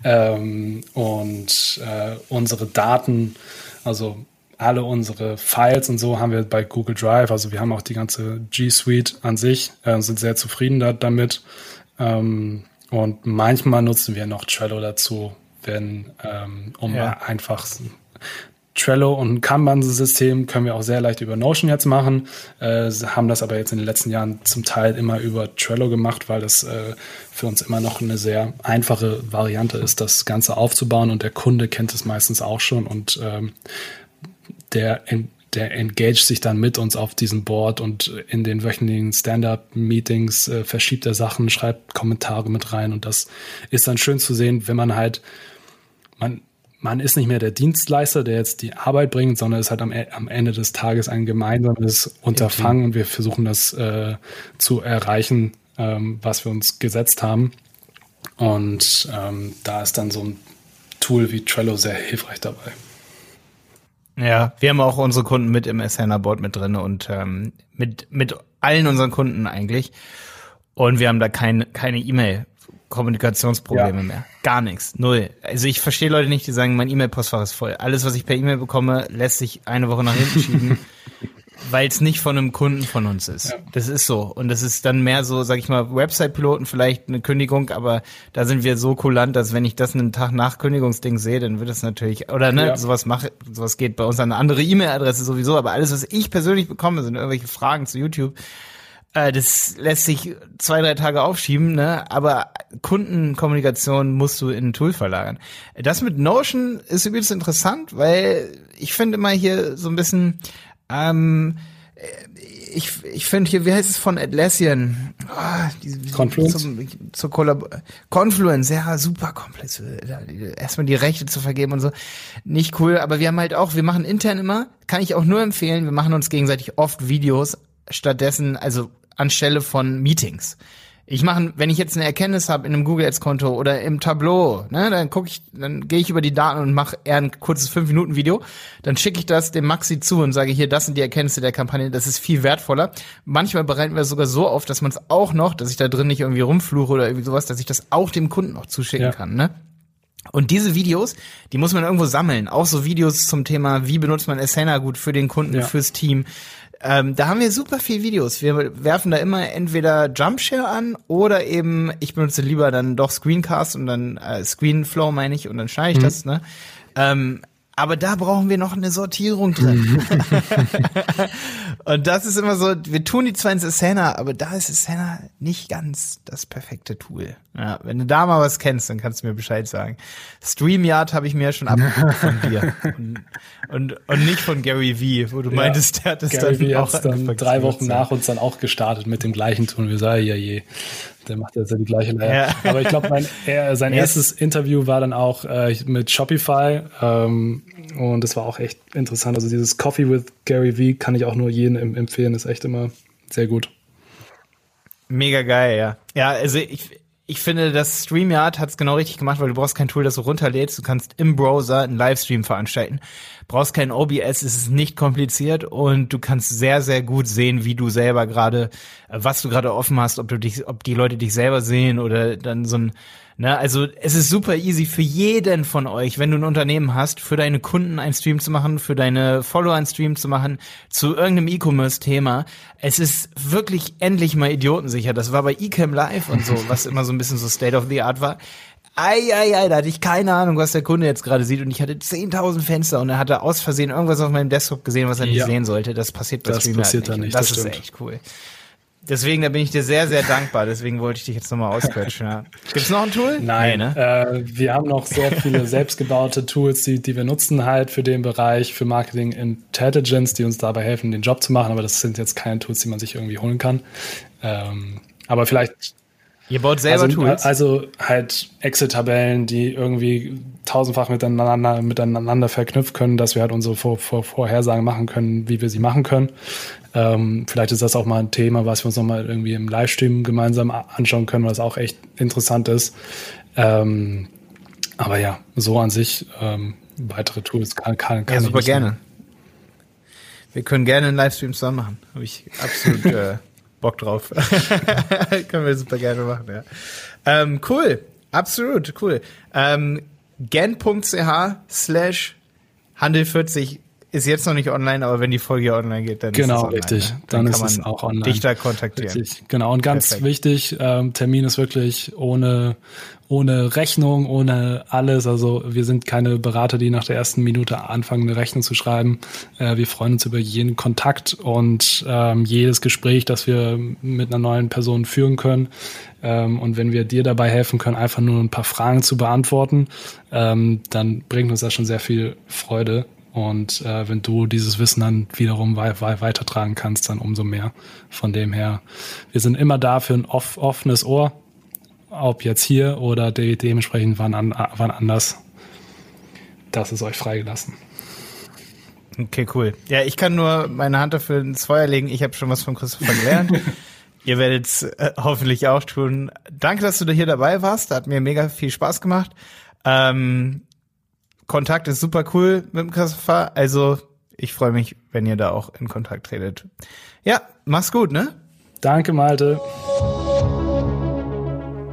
ähm, und äh, unsere Daten, also alle unsere Files und so haben wir bei Google Drive. Also wir haben auch die ganze G Suite an sich, äh, sind sehr zufrieden da, damit. Ähm, und manchmal nutzen wir noch Trello dazu, wenn, ähm, um ja. einfach Trello und ein Kanban-System können wir auch sehr leicht über Notion jetzt machen, äh, haben das aber jetzt in den letzten Jahren zum Teil immer über Trello gemacht, weil das äh, für uns immer noch eine sehr einfache Variante ist, das Ganze aufzubauen und der Kunde kennt es meistens auch schon und ähm, der der engage sich dann mit uns auf diesem Board und in den wöchentlichen Stand-up-Meetings äh, verschiebt er Sachen, schreibt Kommentare mit rein und das ist dann schön zu sehen, wenn man halt man, man ist nicht mehr der Dienstleister, der jetzt die Arbeit bringt, sondern ist halt am, am Ende des Tages ein gemeinsames Unterfangen und wir versuchen das äh, zu erreichen, ähm, was wir uns gesetzt haben. Und ähm, da ist dann so ein Tool wie Trello sehr hilfreich dabei. Ja, wir haben auch unsere Kunden mit im Asana-Board mit drin und ähm, mit, mit allen unseren Kunden eigentlich. Und wir haben da kein, keine E-Mail. Kommunikationsprobleme ja. mehr. Gar nichts. Null. Also ich verstehe Leute nicht, die sagen, mein E-Mail-Postfach ist voll. Alles, was ich per E-Mail bekomme, lässt sich eine Woche nach hinten schieben, weil es nicht von einem Kunden von uns ist. Ja. Das ist so. Und das ist dann mehr so, sag ich mal, Website-Piloten vielleicht eine Kündigung, aber da sind wir so kulant, dass wenn ich das einen Tag nach Kündigungsding sehe, dann wird es natürlich, oder ne, ja. sowas mache, sowas geht bei uns an eine andere E-Mail-Adresse sowieso, aber alles, was ich persönlich bekomme, sind irgendwelche Fragen zu YouTube äh, das lässt sich zwei, drei Tage aufschieben, ne? aber Kundenkommunikation musst du in ein Tool verlagern. Das mit Notion ist übrigens interessant, weil ich finde immer hier so ein bisschen, ähm, ich, ich finde hier, wie heißt es von Atlassian? Oh, die, Confluence? Zum, zur Kollab Confluence, ja, super komplex. Erstmal die Rechte zu vergeben und so. Nicht cool, aber wir haben halt auch, wir machen intern immer, kann ich auch nur empfehlen, wir machen uns gegenseitig oft Videos stattdessen, also anstelle von Meetings. Ich mache, wenn ich jetzt eine Erkenntnis habe in einem Google Ads Konto oder im Tableau, ne, dann gucke ich, dann gehe ich über die Daten und mache eher ein kurzes 5 Minuten Video, dann schicke ich das dem Maxi zu und sage hier, das sind die Erkenntnisse der Kampagne, das ist viel wertvoller. Manchmal bereiten wir es sogar so auf, dass man es auch noch, dass ich da drin nicht irgendwie rumfluche oder irgendwie sowas, dass ich das auch dem Kunden noch zuschicken ja. kann, ne? Und diese Videos, die muss man irgendwo sammeln. Auch so Videos zum Thema, wie benutzt man Asana gut für den Kunden, ja. fürs Team. Ähm, da haben wir super viel Videos. Wir werfen da immer entweder Jumpshare an oder eben, ich benutze lieber dann doch Screencast und dann äh, Screenflow meine ich und dann schneide ich mhm. das, ne? Ähm, aber da brauchen wir noch eine Sortierung drin. und das ist immer so, wir tun die zwar ins Asana, aber da ist Asana nicht ganz das perfekte Tool. Ja, wenn du da mal was kennst, dann kannst du mir Bescheid sagen. StreamYard habe ich mir schon abgeguckt von dir. Und, und, und, nicht von Gary V, wo du ja, meintest, der hat es dann v auch dann drei Wochen nach uns dann auch gestartet mit dem gleichen Tool. Wir sagen, ja je, der macht jetzt ja die gleiche Leier. Ja. Aber ich glaube, sein yes. erstes Interview war dann auch äh, mit Shopify ähm, und das war auch echt interessant. Also dieses Coffee with Gary V kann ich auch nur jedem empfehlen, ist echt immer sehr gut. Mega geil, ja. Ja, also ich, ich finde, das StreamYard hat es genau richtig gemacht, weil du brauchst kein Tool, das du runterlädst. Du kannst im Browser einen Livestream veranstalten. Brauchst kein OBS, es ist nicht kompliziert und du kannst sehr, sehr gut sehen, wie du selber gerade, äh, was du gerade offen hast, ob du dich, ob die Leute dich selber sehen oder dann so ein Ne, also es ist super easy für jeden von euch, wenn du ein Unternehmen hast, für deine Kunden einen Stream zu machen, für deine Follower einen Stream zu machen, zu irgendeinem E-Commerce-Thema. Es ist wirklich endlich mal idiotensicher. Das war bei eCam Live und so, was immer so ein bisschen so State of the Art war. Ei, ei, ei, da hatte ich keine Ahnung, was der Kunde jetzt gerade sieht und ich hatte 10.000 Fenster und er hatte aus Versehen irgendwas auf meinem Desktop gesehen, was er nicht ja. sehen sollte. Das passiert bei das Stream passiert halt nicht. Das, das ist echt cool. Deswegen, da bin ich dir sehr, sehr dankbar. Deswegen wollte ich dich jetzt nochmal ausquetschen. Ja. Gibt es noch ein Tool? Nein. Nee, ne? äh, wir haben noch sehr viele selbstgebaute Tools, die, die wir nutzen halt für den Bereich, für Marketing Intelligence, die uns dabei helfen, den Job zu machen. Aber das sind jetzt keine Tools, die man sich irgendwie holen kann. Ähm, aber vielleicht Ihr baut selber also, Tools? Also halt Excel-Tabellen, die irgendwie tausendfach miteinander, miteinander verknüpft können, dass wir halt unsere Vor Vor Vorhersagen machen können, wie wir sie machen können. Ähm, vielleicht ist das auch mal ein Thema, was wir uns nochmal irgendwie im Livestream gemeinsam anschauen können, was auch echt interessant ist. Ähm, aber ja, so an sich ähm, weitere Tools kann, kann, kann ja, super gerne. Wir können gerne einen Livestream zusammen machen. Habe ich absolut äh, Bock drauf. Können wir super gerne machen, ja. Ähm, cool. Absolut, cool. Ähm, gen.ch slash Handel 40 ist jetzt noch nicht online, aber wenn die Folge online geht, dann genau, ist es online. Richtig. Ne? Dann, dann ist es auch online. Dich da kontaktieren. Richtig. Genau. Und ganz Perfekt. wichtig, ähm, Termin ist wirklich ohne, ohne Rechnung, ohne alles. Also wir sind keine Berater, die nach der ersten Minute anfangen, eine Rechnung zu schreiben. Äh, wir freuen uns über jeden Kontakt und ähm, jedes Gespräch, das wir mit einer neuen Person führen können. Ähm, und wenn wir dir dabei helfen können, einfach nur ein paar Fragen zu beantworten, ähm, dann bringt uns das schon sehr viel Freude. Und äh, wenn du dieses Wissen dann wiederum we we weitertragen kannst, dann umso mehr. Von dem her, wir sind immer da für ein off offenes Ohr, ob jetzt hier oder de dementsprechend wann, an wann anders. das ist euch freigelassen. Okay, cool. Ja, ich kann nur meine Hand dafür ins Feuer legen. Ich habe schon was von Christopher gelernt. Ihr werdet es äh, hoffentlich auch tun. Danke, dass du hier dabei warst. Hat mir mega viel Spaß gemacht. Ähm, Kontakt ist super cool mit dem Christopher. Also ich freue mich, wenn ihr da auch in Kontakt tretet. Ja, mach's gut, ne? Danke, Malte.